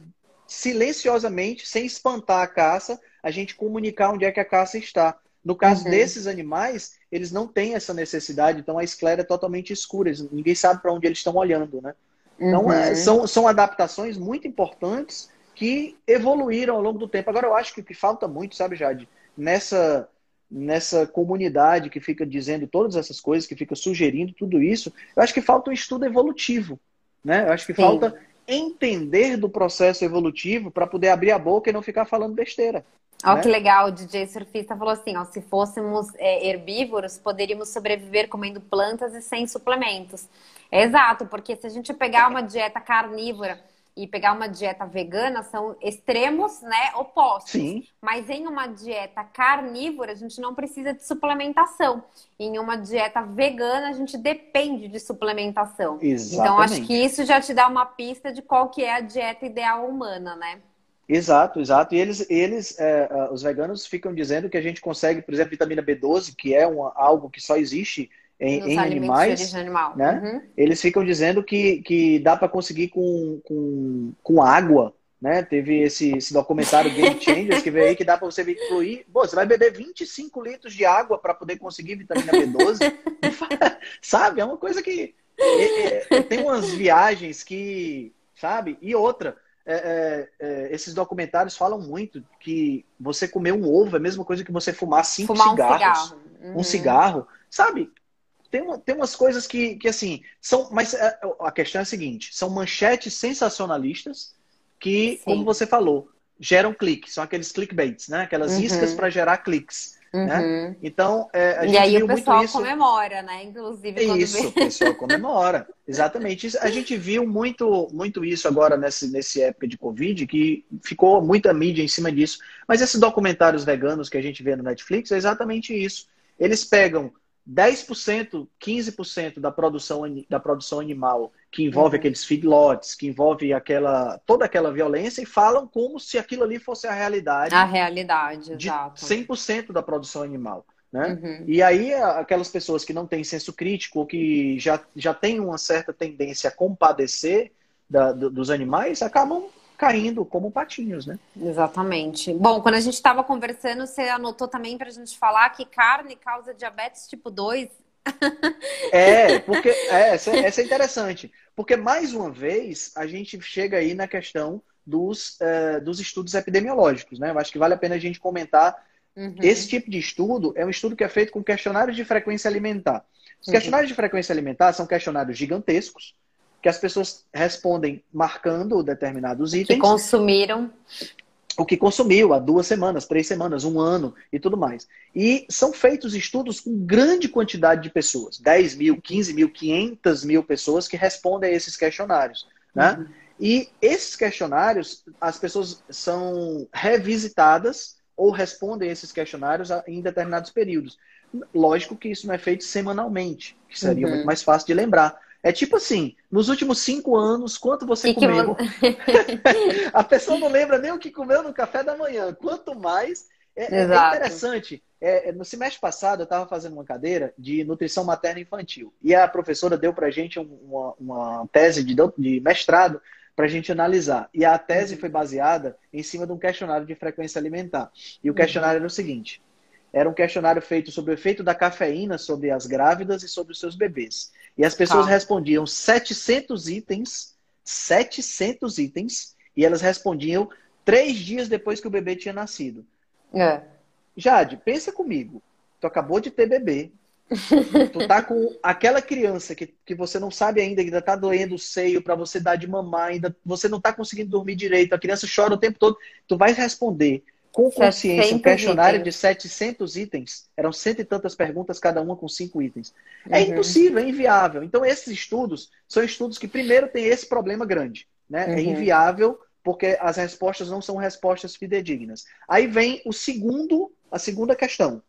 S2: silenciosamente, sem espantar a caça, a gente comunicar onde é que a caça está. No caso uhum. desses animais, eles não têm essa necessidade, então a esclera é totalmente escura, ninguém sabe para onde eles estão olhando. Né? Então, é, uhum. são, são adaptações muito importantes que evoluíram ao longo do tempo. Agora, eu acho que o que falta muito, sabe, Jade, nessa, nessa comunidade que fica dizendo todas essas coisas, que fica sugerindo tudo isso, eu acho que falta um estudo evolutivo. Né? Eu acho que Sim. falta entender do processo evolutivo para poder abrir a boca e não ficar falando besteira.
S1: Olha né? que legal, o DJ Surfista falou assim: ó, se fôssemos é, herbívoros, poderíamos sobreviver comendo plantas e sem suplementos. É exato, porque se a gente pegar uma dieta carnívora e pegar uma dieta vegana são extremos, né, opostos.
S2: Sim.
S1: Mas em uma dieta carnívora, a gente não precisa de suplementação. Em uma dieta vegana, a gente depende de suplementação.
S2: Exatamente.
S1: Então, acho que isso já te dá uma pista de qual que é a dieta ideal humana, né?
S2: Exato, exato. E eles, eles é, os veganos ficam dizendo que a gente consegue, por exemplo, vitamina B12, que é uma, algo que só existe em, em animais, né? Uhum. Eles ficam dizendo que, que dá para conseguir com, com, com água, né? Teve esse, esse documentário Game *laughs* Changers que veio aí que dá para você incluir. Pô, você vai beber 25 litros de água para poder conseguir vitamina B12. *laughs* sabe? É uma coisa que é, é, tem umas viagens que, sabe? E outra, é, é, é, esses documentários falam muito que você comer um ovo é a mesma coisa que você fumar cinco fumar cigarros. Um cigarro. Uhum. Um cigarro. Sabe? Tem, uma, tem umas coisas que, que assim, são. Mas a, é, a questão é a seguinte: são manchetes sensacionalistas que, Sim. como você falou, geram cliques. São aqueles clickbaits, né? Aquelas uhum. iscas para gerar cliques. Né? Uhum. Né? Então, é, a
S1: e
S2: gente
S1: aí
S2: viu
S1: o pessoal
S2: isso...
S1: comemora, né? Inclusive,
S2: isso, o pessoal comemora. Exatamente. Isso, a gente viu muito, muito isso agora nesse, nesse época de Covid, que ficou muita mídia em cima disso. Mas esses documentários veganos que a gente vê no Netflix é exatamente isso. Eles pegam 10%, 15% da produção, da produção animal que envolve uhum. aqueles feedlots, que envolve aquela, toda aquela violência, e falam como se aquilo ali fosse a realidade.
S1: A realidade,
S2: de
S1: exato.
S2: 100% da produção animal. Né? Uhum. E aí, aquelas pessoas que não têm senso crítico, ou que já, já têm uma certa tendência a compadecer da, do, dos animais, acabam caindo como patinhos, né?
S1: Exatamente. Bom, quando a gente estava conversando, você anotou também para a gente falar que carne causa diabetes tipo 2. *laughs*
S2: É, porque é, essa, essa, é interessante. Porque, mais uma vez, a gente chega aí na questão dos, uh, dos estudos epidemiológicos, né? Eu acho que vale a pena a gente comentar. Uhum. Esse tipo de estudo é um estudo que é feito com questionários de frequência alimentar. Os uhum. questionários de frequência alimentar são questionários gigantescos, que as pessoas respondem marcando determinados itens.
S1: Que consumiram.
S2: O que consumiu há duas semanas, três semanas, um ano e tudo mais. E são feitos estudos com grande quantidade de pessoas: 10 mil, 15 mil, 500 mil pessoas que respondem a esses questionários. Né? Uhum. E esses questionários, as pessoas são revisitadas ou respondem a esses questionários em determinados períodos. Lógico que isso não é feito semanalmente, que seria uhum. muito mais fácil de lembrar. É tipo assim, nos últimos cinco anos, quanto você que comeu? Que... *laughs* a pessoa não lembra nem o que comeu no café da manhã. Quanto mais. É, é interessante. É, é, no semestre passado, eu estava fazendo uma cadeira de nutrição materna infantil. E a professora deu para a gente uma, uma, tese de, de mestrado para a gente analisar. E a tese uhum. foi baseada em cima de um questionário de frequência alimentar. E o questionário uhum. era o seguinte: era um questionário feito sobre o efeito da cafeína sobre as grávidas e sobre os seus bebês. E as pessoas Calma. respondiam 700 itens, 700 itens, e elas respondiam três dias depois que o bebê tinha nascido.
S1: É.
S2: Jade, pensa comigo. Tu acabou de ter bebê. *laughs* tu tá com aquela criança que, que você não sabe ainda, que ainda tá doendo o seio para você dar de mamar, ainda você não tá conseguindo dormir direito, a criança chora o tempo todo. Tu vai responder com consciência, um questionário itens. de 700 itens, eram cento e tantas perguntas, cada uma com cinco itens. É uhum. É impossível, é inviável. Então, esses estudos são estudos que, primeiro, têm esse problema grande. Né? É uhum. É inviável porque as respostas não são respostas fidedignas. Aí vem o segundo, a segunda questão,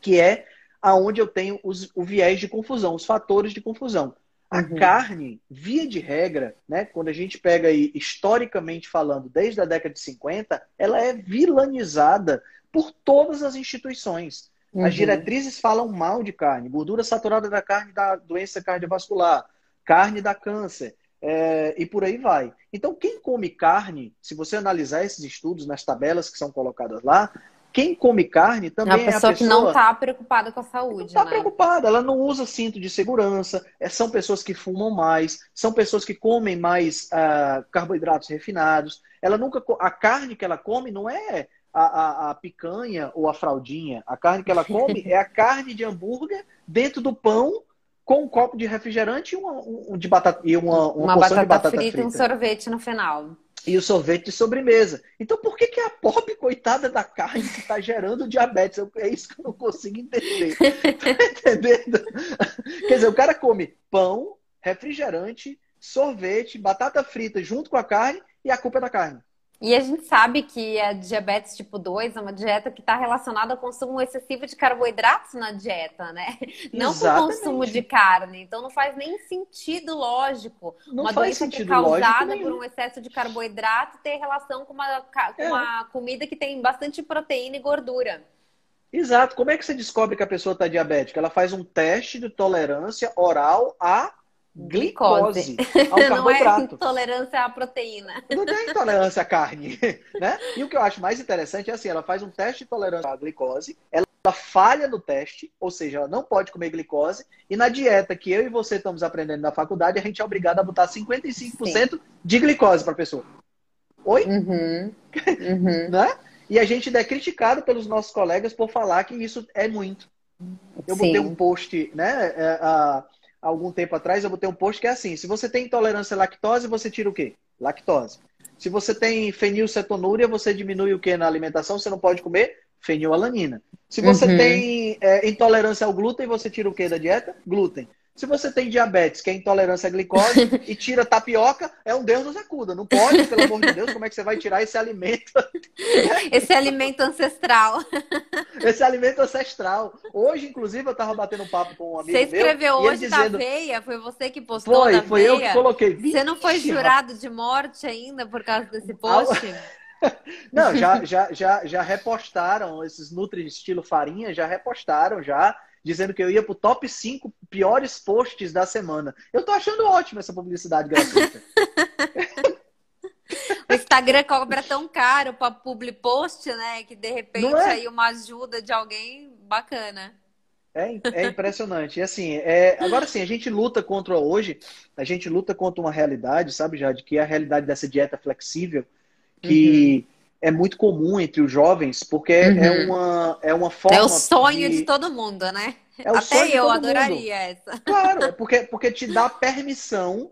S2: que é aonde eu tenho os, o viés de confusão, os fatores de confusão. A uhum. carne, via de regra, né, quando a gente pega aí, historicamente falando, desde a década de 50, ela é vilanizada por todas as instituições. Uhum. As diretrizes falam mal de carne. Gordura saturada da carne da doença cardiovascular, carne da câncer, é, e por aí vai. Então, quem come carne, se você analisar esses estudos nas tabelas que são colocadas lá, quem come carne também é,
S1: a pessoa, é a pessoa que não está preocupada com a saúde.
S2: Está
S1: né?
S2: preocupada, ela não usa cinto de segurança, é, são pessoas que fumam mais, são pessoas que comem mais uh, carboidratos refinados. Ela nunca. A carne que ela come não é a, a, a, picanha ou a fraldinha. A carne que ela come *laughs* é a carne de hambúrguer dentro do pão com um copo de refrigerante e uma, um, de batata, e uma, uma, uma batata, de batata frita, frita
S1: e um sorvete no final
S2: e o sorvete de sobremesa. Então, por que, que a pobre coitada da carne que está gerando diabetes? É isso que eu não consigo entender. *laughs* tá entendendo? Quer dizer, o cara come pão, refrigerante, sorvete, batata frita junto com a carne e a culpa é da carne.
S1: E a gente sabe que a diabetes tipo 2 é uma dieta que está relacionada ao consumo excessivo de carboidratos na dieta, né? *laughs* Não com o consumo de carne. Então não faz nem sentido lógico.
S2: Não
S1: uma doença que é causada por um excesso de carboidrato ter relação com uma, com
S2: É.
S1: uma comida que tem bastante proteína e gordura.
S2: Exato. Como é que você descobre que a pessoa está diabética? Ela faz um teste de tolerância oral a glicose, *laughs* ao
S1: Não é
S2: carboidrato.
S1: intolerância à proteína.
S2: Não tem intolerância à carne, *laughs* né? E o que eu acho mais interessante é assim, ela faz um teste de tolerância à glicose, ela falha no teste, ou seja, ela não pode comer glicose, e na dieta que eu e você estamos aprendendo na faculdade, a gente é obrigado a botar 55% de glicose para a pessoa. Oi?
S1: Uhum. Uhum. *laughs*
S2: Né? E a gente ainda é criticado pelos nossos colegas por falar que isso é muito. Eu botei
S1: Sim.
S2: um post, né, é, algum tempo atrás, eu botei um post que é assim: se você tem intolerância à lactose, você tira o quê? Lactose. Se você tem fenilcetonúria, você diminui o que na alimentação? Você não pode comer fenilalanina. Se você
S1: Uhum.
S2: tem é, intolerância ao glúten, você tira o que da dieta? Glúten. Se você tem diabetes, que é intolerância à glicose, *laughs* e tira tapioca, é um Deus nos acuda. Não pode, pelo amor de Deus, como é que você vai tirar esse alimento *laughs*
S1: Esse alimento ancestral.
S2: esse alimento ancestral. Hoje, inclusive, eu estava batendo um papo com um amigo
S1: Você escreveu
S2: meu.
S1: hoje da
S2: dizendo,
S1: aveia? Foi você que postou
S2: Foi,
S1: da
S2: foi eu que coloquei.
S1: Você não foi jurado de morte ainda por causa desse *laughs* post?
S2: Não, já, já, já, já repostaram esses Nutri estilo farinha, já repostaram já, dizendo que eu ia pro top 5 piores posts da semana. Eu tô achando ótimo essa publicidade gratuita. *laughs*
S1: O Instagram cobra tão caro para publi post, né? Que de repente
S2: é?
S1: aí uma ajuda de alguém bacana.
S2: É, é impressionante. E assim, é, agora sim, a gente luta contra hoje, a gente luta contra uma realidade, sabe, Jade, que é a realidade dessa dieta flexível, que é muito comum entre os jovens, porque é- é,
S1: Uhum.
S2: uma, é uma forma.
S1: É o sonho de...
S2: de
S1: todo mundo, né?
S2: É o sonho
S1: Até
S2: de
S1: eu
S2: todo
S1: adoraria essa.
S2: Claro, é porque, porque te dá permissão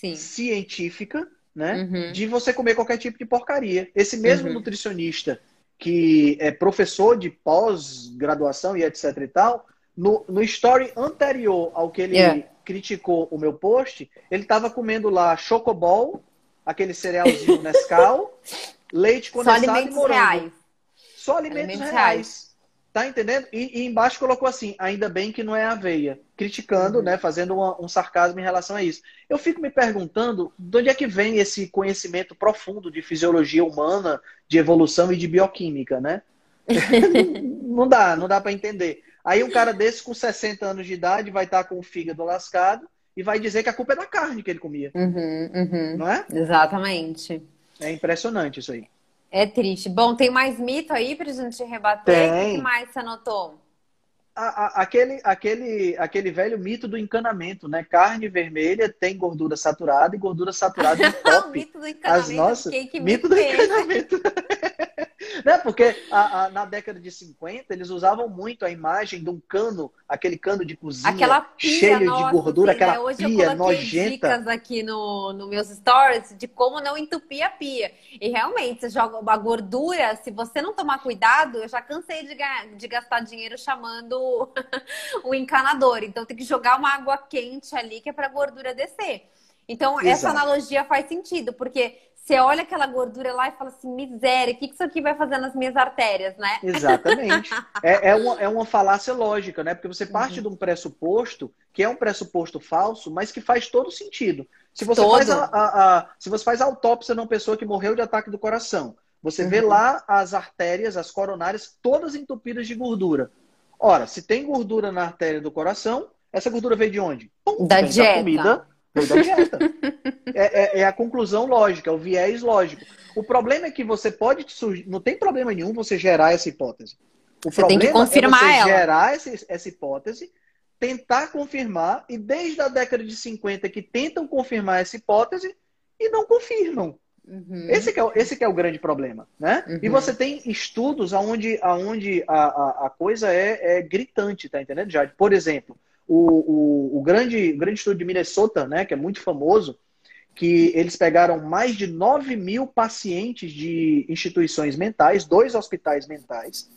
S1: Sim.
S2: científica, né?
S1: Uhum.
S2: De você comer qualquer tipo de porcaria. Esse mesmo
S1: Uhum.
S2: nutricionista que é professor de pós-graduação e etc e tal, no, no story anterior ao que ele
S1: Yeah.
S2: criticou o meu post, ele estava comendo lá chocobol, aquele cerealzinho Nescau, *laughs* leite
S1: Só
S2: condensado e
S1: alimentos
S2: morango.
S1: reais.
S2: Só alimentos,
S1: Alimentos
S2: reais. Tá entendendo? E, e embaixo colocou assim, ainda bem que não é aveia. Criticando,
S1: Uhum.
S2: né? Fazendo uma- um sarcasmo em relação a isso. Eu fico me perguntando de onde é que vem esse conhecimento profundo de fisiologia humana, de evolução e de bioquímica, né? *laughs* não dá, não dá para entender. Aí um cara desse com 60 anos de idade vai estar com o fígado lascado e vai dizer que a culpa é da carne que ele comia,
S1: Uhum, uhum.
S2: não é?
S1: Exatamente.
S2: É impressionante isso aí.
S1: É triste. Bom, tem mais mito aí pra gente rebater?
S2: Tem.
S1: O que mais você anotou?
S2: A- a- aquele, aquele, aquele velho mito do encanamento, né? Carne vermelha tem gordura saturada e gordura saturada *laughs*
S1: o
S2: entope.
S1: mito do
S2: As
S1: encanamento.
S2: nossas,
S1: fiquei, que
S2: mito
S1: mito
S2: do
S1: é
S2: encanamento. Né? Porque a- a- na década de 50 eles usavam muito a imagem de um cano, aquele cano de cozinha
S1: Aquela pia,
S2: cheio
S1: nossa,
S2: de gordura,
S1: né?
S2: aquela
S1: Hoje
S2: pia
S1: eu
S2: nojenta.
S1: dicas aqui no, no meus stories de como não entupir a pia. E realmente, você joga a gordura, se você não tomar cuidado, eu já cansei de, de gastar dinheiro chamando *laughs* o encanador. Então tem que jogar uma água quente ali que é pra gordura descer. Então, essa
S2: Exato.
S1: analogia faz sentido, porque você olha aquela gordura lá e fala assim, miséria, o que que isso aqui vai fazer nas minhas artérias, né?
S2: Exatamente. *laughs* É, é, uma, é uma falácia lógica, né? Porque você parte
S1: Uhum.
S2: de um pressuposto que é um pressuposto falso, mas que faz todo sentido. Se você,
S1: Todo.
S2: faz a, a- a- se você faz a autópsia numa pessoa que morreu de ataque do coração, você vê
S1: Uhum.
S2: lá as artérias, as coronárias, todas entupidas de gordura. Ora, se tem gordura na artéria do coração, essa gordura veio de onde? Pum,
S1: Da dieta.
S2: comida, é, é- é a conclusão lógica, é o viés lógico. O problema é que você pode surgir, não tem problema nenhum você gerar essa hipótese. O
S1: Você tem que
S2: problema
S1: confirmar
S2: é você
S1: ela.
S2: gerar essa, essa hipótese, tentar confirmar, e desde a década de 50 que tentam confirmar essa hipótese e não confirmam.
S1: Uhum.
S2: Esse, que é, o- esse que é o grande problema, né?
S1: Uhum.
S2: E você tem estudos onde, onde a, a, a coisa é, é gritante, tá entendendo, Jade? Por exemplo, o, o, o grande, o grande estudo de Minnesota, né, que é muito famoso, que eles pegaram mais de 9 mil pacientes de instituições mentais, dois hospitais mentais,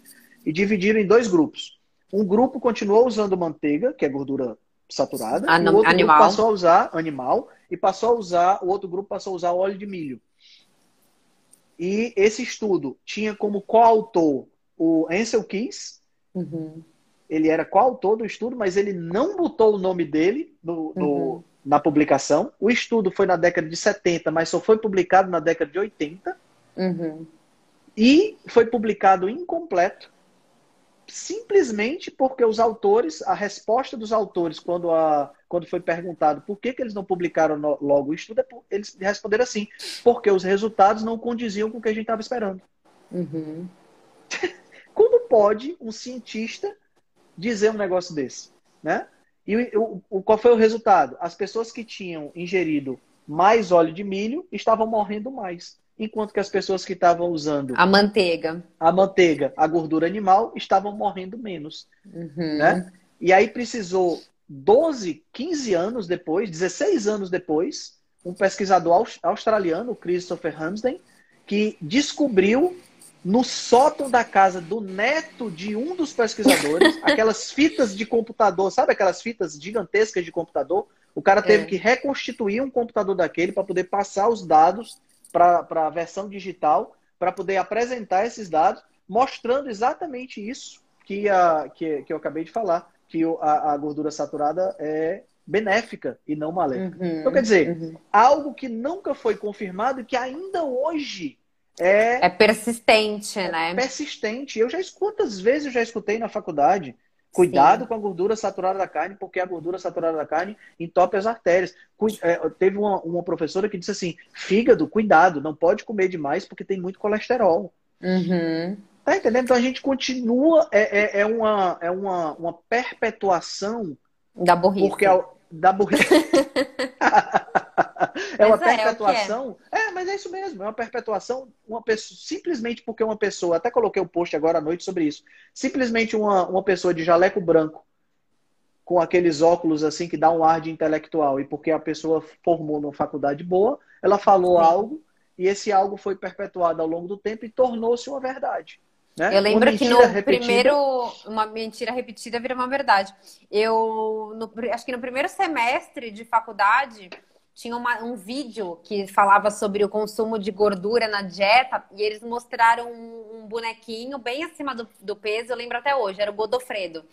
S2: e dividiram em dois grupos. Um grupo continuou usando manteiga, que é gordura saturada,
S1: An
S2: e o outro
S1: animal.
S2: grupo passou a usar animal e passou a usar, o outro grupo passou a usar óleo de milho. E esse estudo tinha como coautor o Ansel Keys,
S1: Uhum.
S2: Ele era coautor do estudo, mas ele não botou o nome dele no, no-
S1: Uhum.
S2: na publicação. O estudo foi na década de 70, mas só foi publicado na década de 80.
S1: Uhum.
S2: E foi publicado incompleto, simplesmente porque os autores, a resposta dos autores, quando, a, quando foi perguntado por que, que eles não publicaram no- logo o estudo, é eles responderam assim: porque os resultados não condiziam com o que a gente estava esperando.
S1: Uhum. *laughs*
S2: Como pode um cientista dizer um negócio desse? Né? E o, o- qual foi o resultado? As pessoas que tinham ingerido mais óleo de milho estavam morrendo mais. Enquanto que as pessoas que estavam usando
S1: A manteiga.
S2: a manteiga, a gordura animal, estavam morrendo menos.
S1: Uhum.
S2: Né? E aí precisou 12, 15 anos depois, 16 anos depois, um pesquisador aus- australiano, Christopher Hamsden, que descobriu no sótão da casa do neto de um dos pesquisadores, *laughs* aquelas fitas de computador, sabe aquelas fitas gigantescas de computador? O cara teve
S1: É.
S2: que reconstituir um computador daquele para poder passar os dados para a versão digital, para poder apresentar esses dados, mostrando exatamente isso que, a, que, que eu acabei de falar, que a, a gordura saturada é benéfica e não maléfica.
S1: Uhum.
S2: Então, quer dizer,
S1: Uhum.
S2: Algo que nunca foi confirmado e que ainda hoje é
S1: É persistente, né?
S2: persistente. Eu já escuto, quantas vezes eu já escutei na faculdade. Cuidado com a gordura saturada da carne, porque a gordura saturada da carne entope as artérias. É, teve uma, uma professora que disse assim: fígado, cuidado, não pode comer demais porque tem muito colesterol.
S1: Uhum.
S2: Tá entendendo? Então a gente continua, é, é, é uma, é uma, uma perpetuação
S1: Da burrice.
S2: porque é o- da burrice. *laughs* *laughs* é uma
S1: Mas é, é é.
S2: perpetuação. É, mas é isso mesmo. É uma perpetuação. Uma pessoa, simplesmente porque uma pessoa, até coloquei o post agora à noite sobre isso. Simplesmente uma, uma pessoa de jaleco branco, com aqueles óculos assim que dá um ar de intelectual, e porque a pessoa formou numa faculdade boa, ela falou
S1: Sim.
S2: algo, e esse algo foi perpetuado ao longo do tempo e tornou-se uma verdade. Né?
S1: Eu lembro que no
S2: repetida-
S1: primeiro, uma mentira repetida vira uma verdade. Eu, no- acho que no primeiro semestre de faculdade, tinha uma- um vídeo que falava sobre o consumo de gordura na dieta e eles mostraram um, um bonequinho bem acima do, do peso, eu lembro até hoje, era o Godofredo.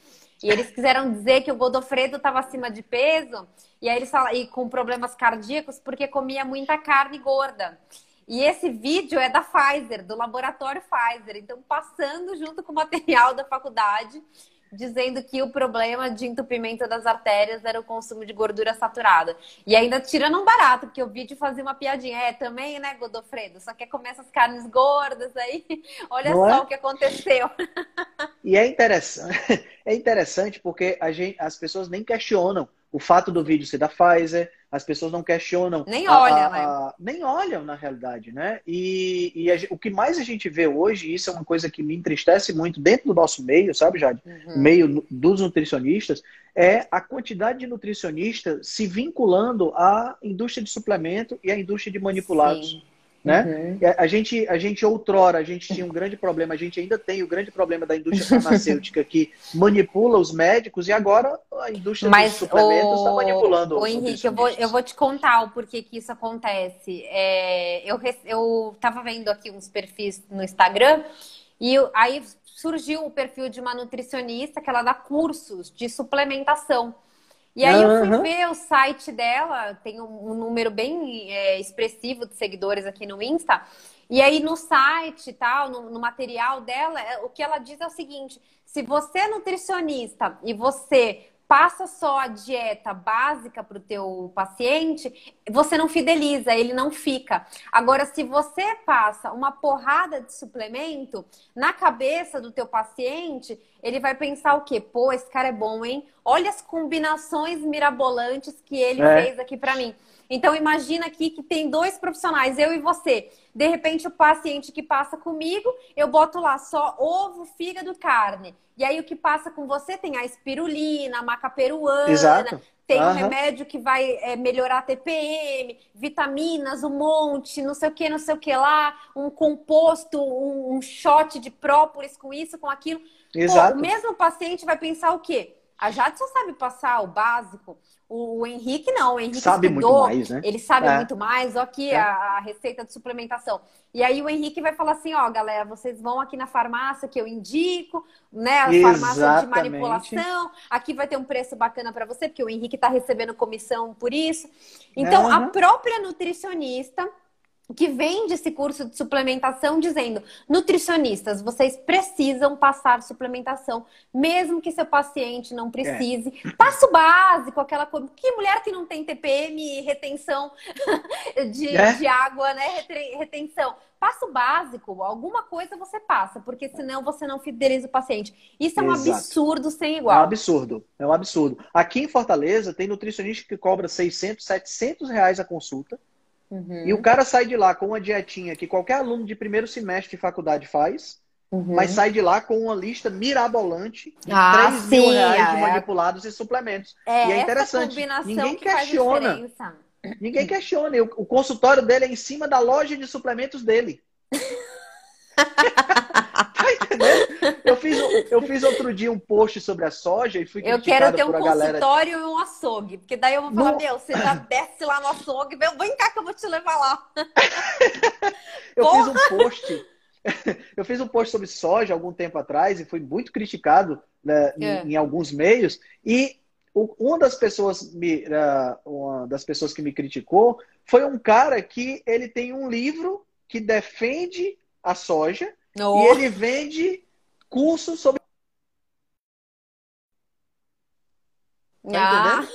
S1: E eles quiseram dizer que o Godofredo estava acima de peso e aí eles falam, e com problemas cardíacos porque comia muita carne gorda. E esse vídeo é da Pfizer, do laboratório Pfizer. Então, passando junto com o material da faculdade, dizendo que o problema de entupimento das artérias era o consumo de gordura saturada. E ainda tirando um barato, porque o vídeo fazia uma piadinha. É, também, né, Godofredo? Só quer comer essas carnes gordas aí. *laughs* Olha
S2: Não
S1: só
S2: é?
S1: o que aconteceu.
S2: E é interessante, *laughs* é interessante porque gente, as pessoas nem questionam o fato do vídeo ser da Pfizer, as pessoas não questionam.
S1: Nem olham,
S2: a-
S1: né?
S2: a- nem olham, na realidade, né? E, e a o que mais a gente vê hoje, e isso é uma coisa que me entristece muito dentro do nosso meio, sabe, Jade?
S1: Uhum.
S2: meio dos nutricionistas, é a quantidade de nutricionistas se vinculando à indústria de suplemento e à indústria de manipulados.
S1: Sim.
S2: Né?
S1: Uhum.
S2: A gente, a gente outrora, a gente tinha um grande problema, a gente ainda tem o grande problema da indústria *laughs* farmacêutica que manipula os médicos e agora a indústria
S1: Mas,
S2: dos suplementos está manipulando
S1: o Henrique, eu vou, eu vou te contar o porquê que isso acontece. É, eu, eu tava vendo aqui uns perfis no Instagram e aí surgiu o perfil de uma nutricionista que ela dá cursos de suplementação. E aí eu fui ver o site dela, tem um, um número bem é, expressivo de seguidores aqui no Insta. E aí no site e tal, no, no material dela, é- o que ela diz é o seguinte: se você é nutricionista e você passa só a dieta básica para o teu paciente, você não fideliza, ele não fica. Agora, se você passa uma porrada de suplemento na cabeça do teu paciente, ele vai pensar o quê? Pô, esse cara é bom, hein? Olha as combinações mirabolantes que ele
S2: É.
S1: fez aqui para mim. Então imagina aqui que tem dois profissionais, eu e você. De repente o paciente que passa comigo, eu boto lá só ovo, fígado, carne. E aí o que passa com você tem a espirulina, a maca peruana,
S2: Exato.
S1: Tem um
S2: Aham.
S1: remédio que vai é, melhorar a TPM, vitaminas, um monte, não sei o que, não sei o que lá, um composto, um, um shot de própolis com isso, com aquilo. Pô,
S2: Exato.
S1: o mesmo paciente vai pensar o quê? A Jade só sabe passar o básico. O, Henrique não, o Henrique
S2: sabe
S1: estudou,
S2: muito mais, né?
S1: ele sabe
S2: É.
S1: muito mais, ó aqui
S2: É.
S1: a, a receita de suplementação. E aí o Henrique vai falar assim, ó, galera, vocês vão aqui na farmácia que eu indico, né? A farmácia de
S2: Exatamente.
S1: manipulação. Aqui vai ter um preço bacana para você, porque o Henrique tá recebendo comissão por isso. Então, a
S2: Aham.
S1: própria nutricionista que vende esse curso de suplementação dizendo: nutricionistas, vocês precisam passar suplementação, mesmo que seu paciente não precise. Passa o básico, aquela coisa. Que mulher que não tem TPM e retenção *laughs* de,
S2: É.
S1: de água, né? Retenção. Passa o básico, alguma coisa você passa, porque senão você não fideliza o paciente. Isso é um
S2: Exato.
S1: absurdo sem
S2: É um
S1: igual.
S2: absurdo. É um absurdo. Aqui em Fortaleza tem nutricionista que cobra 600, 700 reais a consulta.
S1: Uhum,
S2: E o cara sai de lá com uma dietinha que qualquer aluno de primeiro semestre de faculdade faz,
S1: uhum.
S2: mas sai de lá com uma lista mirabolante de
S1: Ah,
S2: 3 mil
S1: sim,
S2: reais de
S1: é.
S2: manipulados e suplementos.
S1: É,
S2: E é
S1: essa
S2: interessante, ninguém
S1: que
S2: questiona. Ninguém questiona. O, o consultório dele é em cima da loja de suplementos dele. *laughs* tá entendendo? Eu fiz, eu fiz outro dia um post sobre a soja e fui
S1: Eu quero ter um
S2: a galera.
S1: consultório e um açougue. Porque daí eu vou falar,
S2: Não.
S1: meu, você já desce lá no açougue, meu, vem cá que eu vou te levar lá. *laughs*
S2: Eu
S1: Porra!
S2: fiz um post. *laughs* Eu fiz um post sobre soja algum tempo atrás e fui muito criticado né, em,
S1: É.
S2: em alguns meios. E uma das pessoas me, ah, uma das pessoas que me criticou foi um cara que ele tem um livro que defende a soja
S1: No.
S2: e ele vende cursos sobre. Tá
S1: Ah,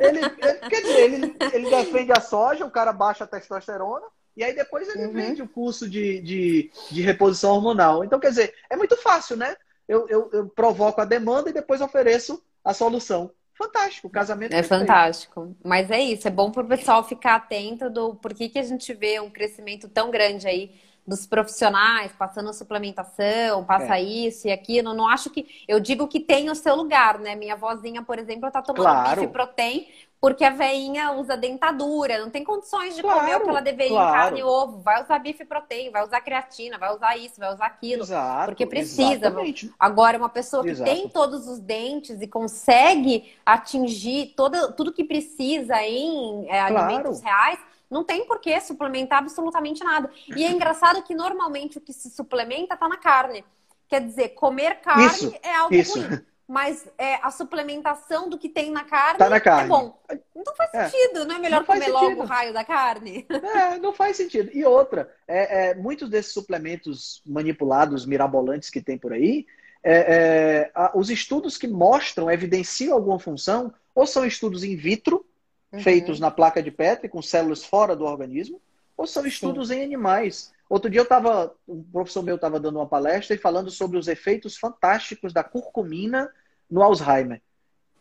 S2: Ele, ele- quer dizer, ele, ele defende a soja, o cara baixa a testosterona, e aí depois ele
S1: Uhum.
S2: vende o curso de, de, de reposição hormonal. Então, quer dizer, é muito fácil, né? Eu, eu, eu provoco a demanda e depois ofereço a solução. Fantástico, o casamento
S1: é fantástico. Mas é isso, é bom pro pessoal ficar atento do porquê que a gente vê um crescimento tão grande aí dos profissionais, passando suplementação, passa
S2: É.
S1: isso e aquilo. Não acho que. Eu digo que tem o seu lugar, né? Minha vozinha, por exemplo, tá tomando
S2: Claro.
S1: bife protein porque a veinha usa dentadura, não tem condições de comer
S2: Claro,
S1: o que ela deveria
S2: claro.
S1: carne e ovo. Vai usar bife protein, vai usar creatina, vai usar isso, vai usar aquilo.
S2: Exato,
S1: Porque precisa,
S2: exatamente.
S1: Agora, uma pessoa que
S2: Exato.
S1: tem todos os dentes e consegue atingir toda, tudo que precisa em é,
S2: Claro.
S1: alimentos reais, não tem por que suplementar absolutamente nada. E é engraçado que normalmente o que se suplementa tá na carne. Quer dizer, comer carne
S2: Isso,
S1: é algo
S2: isso.
S1: ruim. Mas é, a suplementação do que tem na carne,
S2: Tá na
S1: é
S2: carne.
S1: bom. Não faz
S2: É.
S1: sentido, não é melhor
S2: Não
S1: comer logo
S2: sentido.
S1: o raio da carne?
S2: É, não faz sentido. E outra, é, é, muitos desses suplementos manipulados, mirabolantes que tem por aí, é, é, a- os estudos que mostram, evidenciam alguma função, ou são estudos in vitro,
S1: Uhum.
S2: feitos na placa de Petri, com células fora do organismo, ou são estudos em animais. Outro dia eu estava, um professor meu estava dando uma palestra e falando sobre os efeitos fantásticos da curcumina no Alzheimer.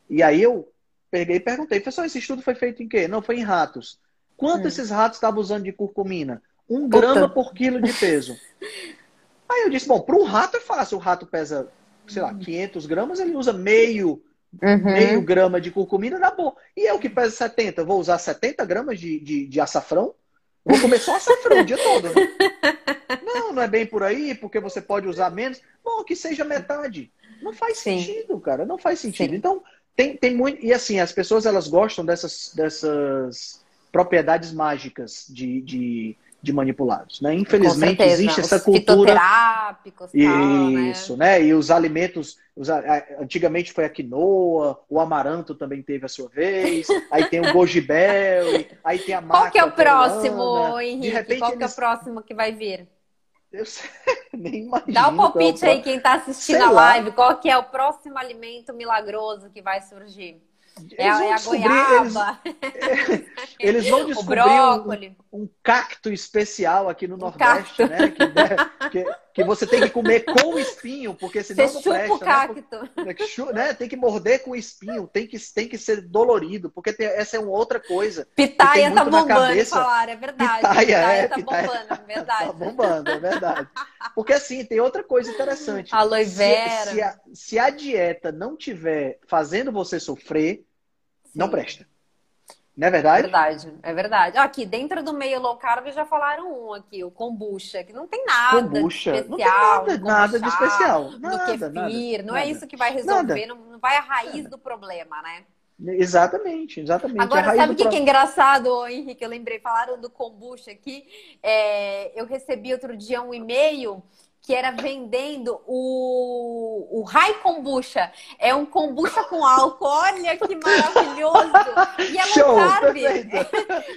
S2: E aí eu peguei e perguntei, professor, esse estudo foi feito em quê? Não, foi em ratos. Quanto
S1: Hum.
S2: esses ratos estavam usando de curcumina? Um
S1: Puta.
S2: grama por quilo de peso. *laughs* aí eu disse, bom, para um rato é fácil, o rato pesa, sei lá, 500 gramas, ele usa meio meio
S1: Uhum.
S2: grama de curcumina na boa. E eu que peso 70, vou usar 70 gramas de, de, de açafrão? Vou comer só açafrão o dia todo. Né? *laughs* Não, não é bem por aí, porque você pode usar menos. Bom, que seja metade. Não faz
S1: Sim.
S2: sentido, cara. Não faz sentido.
S1: Sim.
S2: Então, tem, tem muito. E assim, as pessoas elas gostam dessas, dessas propriedades mágicas de, de, de manipulados. Né? Infelizmente, existe
S1: Os
S2: essa cultura.
S1: tal, né?
S2: Isso, né? E os alimentos, os antigamente foi a quinoa, o amaranto também teve a sua vez, *laughs* aí tem o goji berry, aí tem a
S1: Qual que é o próximo, Henrique?
S2: Repente
S1: Qual que é o próximo que vai vir?
S2: Eu sei, *laughs* nem imagino.
S1: Dá
S2: é o
S1: palpite aí, quem tá assistindo
S2: Sei
S1: a
S2: lá.
S1: live, qual que é o próximo alimento milagroso que vai surgir? É,
S2: Eles
S1: a-
S2: vão
S1: é
S2: descobrir,
S1: goiaba,
S2: Eles vão *laughs*
S1: o
S2: descobrir um, um cacto especial aqui no
S1: Um
S2: Nordeste,
S1: cacto.
S2: né? Que, que, que você tem que comer com espinho, porque senão
S1: Você
S2: não
S1: chupa o
S2: presta, né?
S1: cacto.
S2: É chu- né? Tem que morder com espinho, tem que, tem que ser dolorido, porque tem- essa é uma outra coisa.
S1: Pitaia tá bombando,
S2: cabeça.
S1: falaram, é verdade.
S2: Pitaia, é,
S1: tá
S2: pitaia.
S1: bombando, é verdade.
S2: Tá bombando, é verdade. Porque assim, tem outra coisa interessante.
S1: Aloe
S2: Se,
S1: vera.
S2: se a, se a dieta não tiver fazendo você sofrer, não presta. Não é verdade?
S1: É verdade, é verdade. Aqui, dentro do meio low carb, já falaram um aqui, o kombucha, que não tem nada
S2: kombucha.
S1: de especial.
S2: Não tem nada, nada de especial. Nada,
S1: no kefir,
S2: nada,
S1: não
S2: nada.
S1: é isso que vai resolver, não, não, vai a raiz do problema, né?
S2: Exatamente, exatamente.
S1: Agora, sabe o que, que é engraçado, Henrique? Eu lembrei, falaram do kombucha aqui. É, eu recebi outro dia um e-mail que era vendendo o, o Rai Kombucha. É um kombucha com álcool. Olha que *laughs* maravilhoso! E é low carb.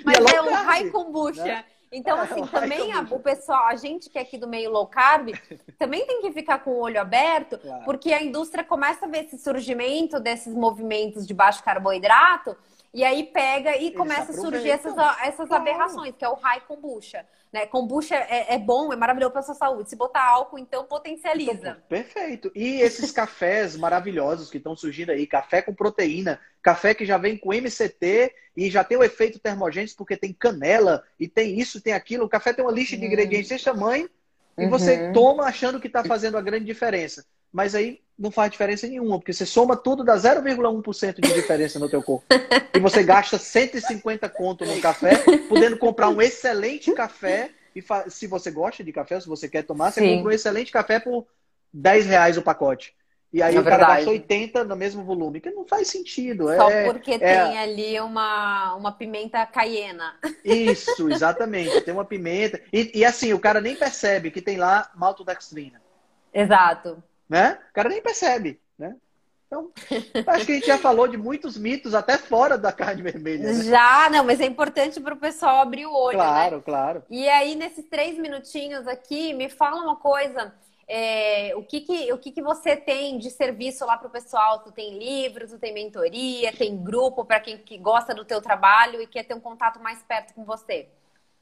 S1: Mas é, é um Rai Kombucha. Né? Então, assim, também a, o pessoal, a gente que é aqui do meio low carb, também tem que ficar com o olho aberto, claro. porque a indústria começa a ver esse surgimento desses movimentos de baixo carboidrato, e aí pega e Eles começa a surgir essas, essas claro. aberrações, que é o high kombucha. Né? Kombucha é, é bom, é maravilhoso para a sua saúde. Se botar álcool, então potencializa. Então,
S2: perfeito. E esses cafés maravilhosos que estão surgindo aí, café com proteína, café que já vem com MCT e já tem o efeito termogênico porque tem canela e tem isso, tem aquilo. O café tem uma lista de hum. ingredientes desse tamanho e uhum. você toma achando que está fazendo a grande diferença. Mas aí não faz diferença nenhuma, porque você soma tudo, dá 0,1% de diferença no teu corpo. E você gasta 150 conto no café, podendo comprar um excelente café. E se você gosta de café, se você quer tomar, você Sim. compra um excelente café por 10 reais o pacote. E aí é o cara verdade. gasta 80 no mesmo volume, que não faz sentido.
S1: Só
S2: é,
S1: porque é... tem ali uma, uma pimenta caiena.
S2: Isso, exatamente. Tem uma pimenta. E, e assim, o cara nem percebe que tem lá maltodextrina.
S1: Exato
S2: né? O cara nem percebe, né? Então, acho que a gente já falou de muitos mitos até fora da carne vermelha. Né?
S1: Já, não, mas é importante para o pessoal abrir o olho.
S2: Claro,
S1: né?
S2: claro.
S1: E aí, nesses três minutinhos aqui, me fala uma coisa. É, o que, que, o que, que você tem de serviço lá para o pessoal? Tu tem livros, tu tem mentoria, tem grupo para quem que gosta do teu trabalho e quer ter um contato mais perto com você?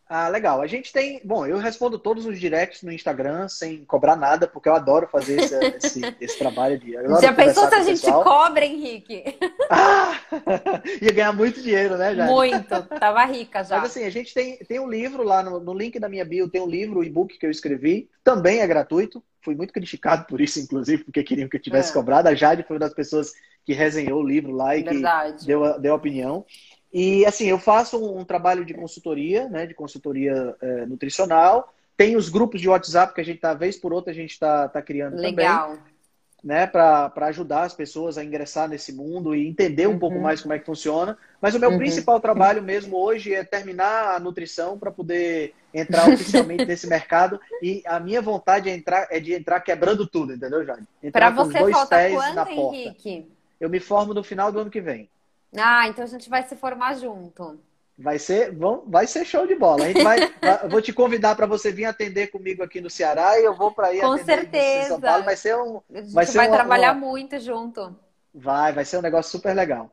S2: Ah, legal. A gente tem. Bom, eu respondo todos os directs no Instagram sem cobrar nada, porque eu adoro fazer esse, *laughs* esse, esse trabalho de.
S1: Já pensou se a gente cobra, Henrique?
S2: Ah, *laughs* ia ganhar muito dinheiro, né, já?
S1: Muito. Tava rica já.
S2: Mas assim, a gente tem, tem um livro lá no, no link da minha bio, tem um livro, o e-book que eu escrevi, também é gratuito. Fui muito criticado por isso, inclusive, porque queriam que eu tivesse é. cobrado. A Jade foi uma das pessoas que resenhou o livro lá e Verdade. que deu, deu a opinião. E assim, eu faço um, um trabalho de consultoria, né, de consultoria é, nutricional. Tem os grupos de WhatsApp que a gente tá, vez por outra, a gente está tá criando
S1: Legal.
S2: também. Né, para ajudar as pessoas a ingressar nesse mundo e entender um uhum. pouco mais como é que funciona. Mas o meu uhum. principal trabalho mesmo hoje é terminar a nutrição para poder entrar oficialmente *laughs* nesse mercado. E a minha vontade é, entrar, é de entrar quebrando tudo, entendeu, Jane?
S1: Para você falta quanto, Henrique?
S2: Eu me formo no final do ano que vem.
S1: Ah, então a gente vai se formar junto.
S2: Vai ser, vão, vai ser show de bola. A gente vai, *laughs* vou te convidar para você vir atender comigo aqui no Ceará e eu vou para aí
S1: Com certeza.
S2: São Paulo. Vai ser um,
S1: a gente
S2: vai,
S1: vai
S2: uma,
S1: trabalhar
S2: uma...
S1: muito junto.
S2: Vai, vai ser um negócio super legal.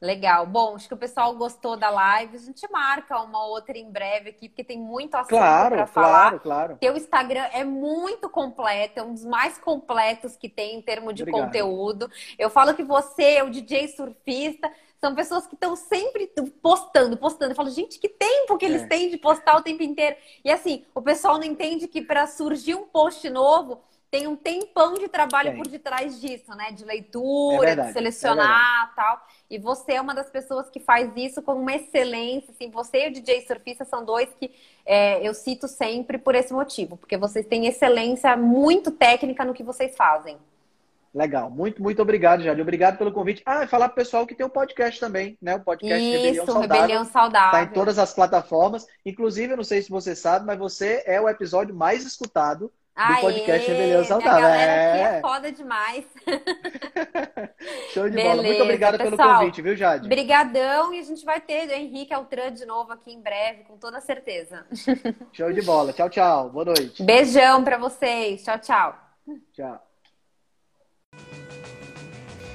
S1: Legal. Bom, acho que o pessoal gostou da live. A gente marca uma outra em breve aqui, porque tem muito assunto
S2: claro,
S1: para
S2: falar.
S1: Claro,
S2: claro.
S1: Teu Instagram é muito completo, é um dos mais completos que tem em termos de Obrigado. conteúdo. Eu falo que você é o DJ surfista. São pessoas que estão sempre postando, postando. Eu falo, gente, que tempo que eles é. têm de postar o tempo inteiro. E assim, o pessoal não entende que para surgir um post novo, tem um tempão de trabalho por detrás disso, né? De leitura, é verdade, de selecionar é tal. E você é uma das pessoas que faz isso com uma excelência. Assim, você e o DJ Surfista são dois que é, eu cito sempre por esse motivo, porque vocês têm excelência muito técnica no que vocês fazem.
S2: Legal, muito, muito obrigado, Jade. Obrigado pelo convite. Ah, e falar pro pessoal que tem o um podcast também, né? O podcast
S1: Isso,
S2: Rebelião Saudável.
S1: Rebelião Saudável.
S2: Tá em todas as plataformas. Inclusive, eu não sei se você sabe, mas você é o episódio mais escutado do Aê, podcast Rebelião Saudável.
S1: Minha é. aqui é foda demais. *laughs*
S2: Show de Beleza, bola. Muito obrigado pessoal, pelo convite, viu, Jade?
S1: Brigadão e a gente vai ter o Henrique Altran de novo aqui em breve, com toda certeza.
S2: Show de bola. Tchau, tchau. Boa noite.
S1: Beijão para vocês. Tchau, tchau.
S2: Tchau.